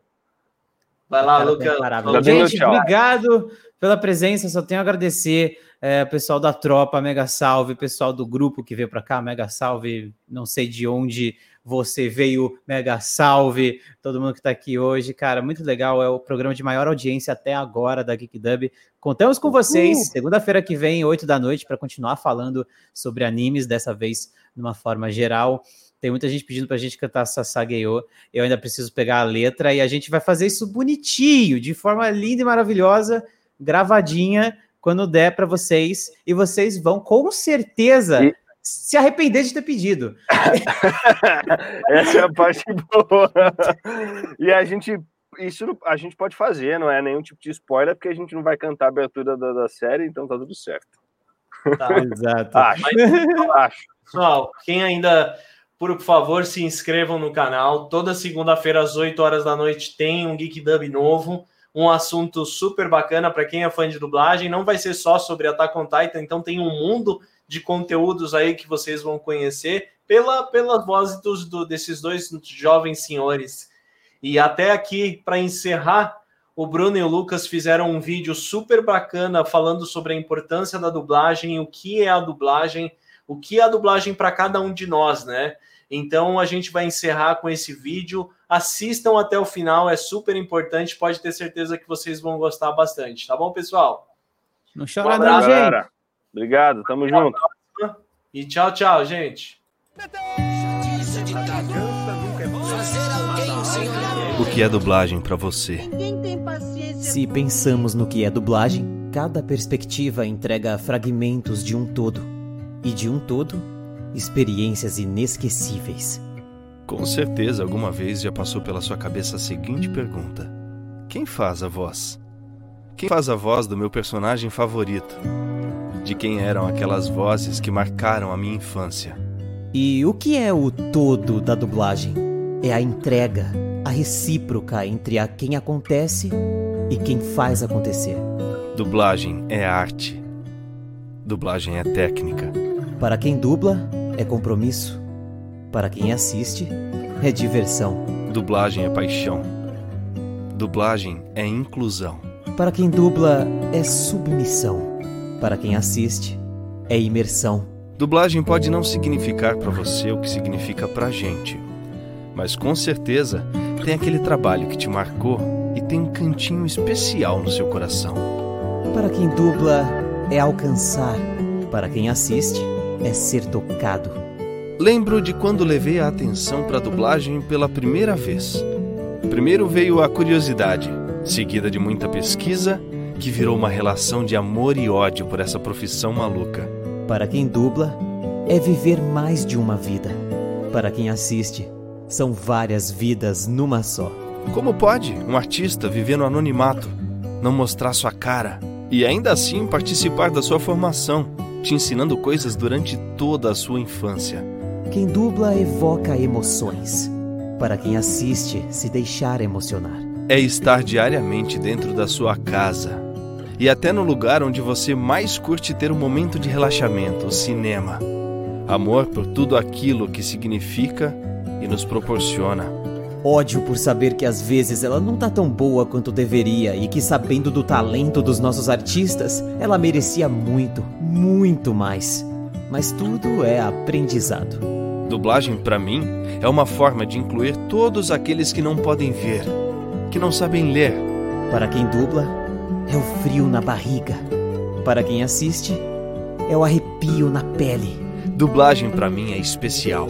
Vai lá, Lucas. Gente, obrigado pela presença. Só tenho a agradecer é, pessoal da tropa, mega salve, pessoal do grupo que veio para cá, mega salve. Não sei de onde você veio, mega salve, todo mundo que está aqui hoje, cara, muito legal, é o programa de maior audiência até agora da Geek Dub. Contamos com vocês, segunda-feira que vem, 8 da noite, para continuar falando sobre animes, dessa vez de uma forma geral. Tem muita gente pedindo para a gente cantar Sasageyo. Eu ainda preciso pegar a letra e a gente vai fazer isso bonitinho, de forma linda e maravilhosa, gravadinha, quando der para vocês. E vocês vão com certeza e se arrepender de ter pedido. Essa é a parte boa. E a gente isso a gente pode fazer, não é nenhum tipo de spoiler, porque a gente não vai cantar a abertura da, da série, então tá tudo certo. Tá. Exato. acho, Mas, acho. Pessoal, quem ainda, por favor, se inscrevam no canal. Toda segunda-feira, às 8 horas da noite, tem um Geek Dub novo. Um assunto super bacana para quem é fã de dublagem. Não vai ser só sobre Attack on Titan, então tem um mundo de conteúdos aí que vocês vão conhecer pela, pela voz dos, do, desses dois jovens senhores. E até aqui, para encerrar, o Bruno e o Lucas fizeram um vídeo super bacana falando sobre a importância da dublagem, o que é a dublagem, o que é a dublagem para cada um de nós, né? Então a gente vai encerrar com esse vídeo. Assistam até o final, é super importante. Pode ter certeza que vocês vão gostar bastante, tá bom, pessoal? Não chora, um não, gente. Obrigado, tamo junto. E tchau, tchau, gente. O que é dublagem para você? Se pensamos no que é dublagem, cada perspectiva entrega fragmentos de um todo. E de um todo, experiências inesquecíveis. Com certeza, alguma vez já passou pela sua cabeça a seguinte pergunta: Quem faz a voz? Quem faz a voz do meu personagem favorito? De quem eram aquelas vozes que marcaram a minha infância? E o que é o todo da dublagem? É a entrega, a recíproca entre a quem acontece e quem faz acontecer. Dublagem é arte. Dublagem é técnica. Para quem dubla, é compromisso. Para quem assiste, é diversão. Dublagem é paixão. Dublagem é inclusão. Para quem dubla, é submissão. Para quem assiste, é imersão. Dublagem pode não significar para você o que significa pra gente, mas com certeza tem aquele trabalho que te marcou e tem um cantinho especial no seu coração. Para quem dubla, é alcançar. Para quem assiste, é ser tocado. Lembro de quando levei a atenção para a dublagem pela primeira vez. Primeiro veio a curiosidade, seguida de muita pesquisa, que virou uma relação de amor e ódio por essa profissão maluca. Para quem dubla, é viver mais de uma vida. Para quem assiste, são várias vidas numa só. Como pode um artista viver no anonimato, não mostrar sua cara e ainda assim participar da sua formação, te ensinando coisas durante toda a sua infância? Quem dubla evoca emoções. Para quem assiste, se deixar emocionar. É estar diariamente dentro da sua casa e até no lugar onde você mais curte ter um momento de relaxamento, o cinema. Amor por tudo aquilo que significa e nos proporciona. Ódio por saber que às vezes ela não tá tão boa quanto deveria e que, sabendo do talento dos nossos artistas, ela merecia muito, muito mais. Mas tudo é aprendizado. Dublagem, para mim, é uma forma de incluir todos aqueles que não podem ver, que não sabem ler. Para quem dubla, é o frio na barriga. Para quem assiste, é o arrepio na pele. Dublagem para mim é especial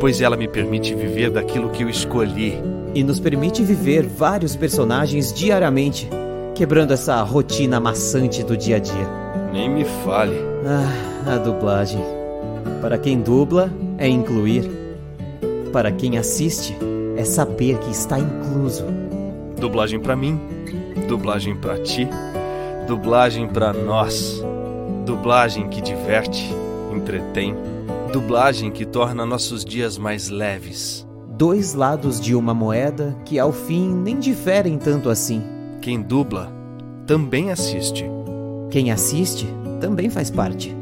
pois ela me permite viver daquilo que eu escolhi. E nos permite viver vários personagens diariamente, quebrando essa rotina maçante do dia a dia. Nem me fale. Ah, a dublagem. Para quem dubla, é incluir. Para quem assiste, é saber que está incluso. Dublagem para mim, dublagem para ti, dublagem para nós. Dublagem que diverte, entretém Dublagem que torna nossos dias mais leves. Dois lados de uma moeda que ao fim nem diferem tanto assim. Quem dubla também assiste. Quem assiste também faz parte.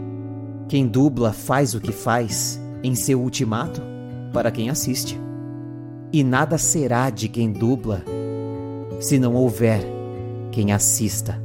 Quem dubla faz o que faz em seu ultimato para quem assiste. E nada será de quem dubla se não houver quem assista.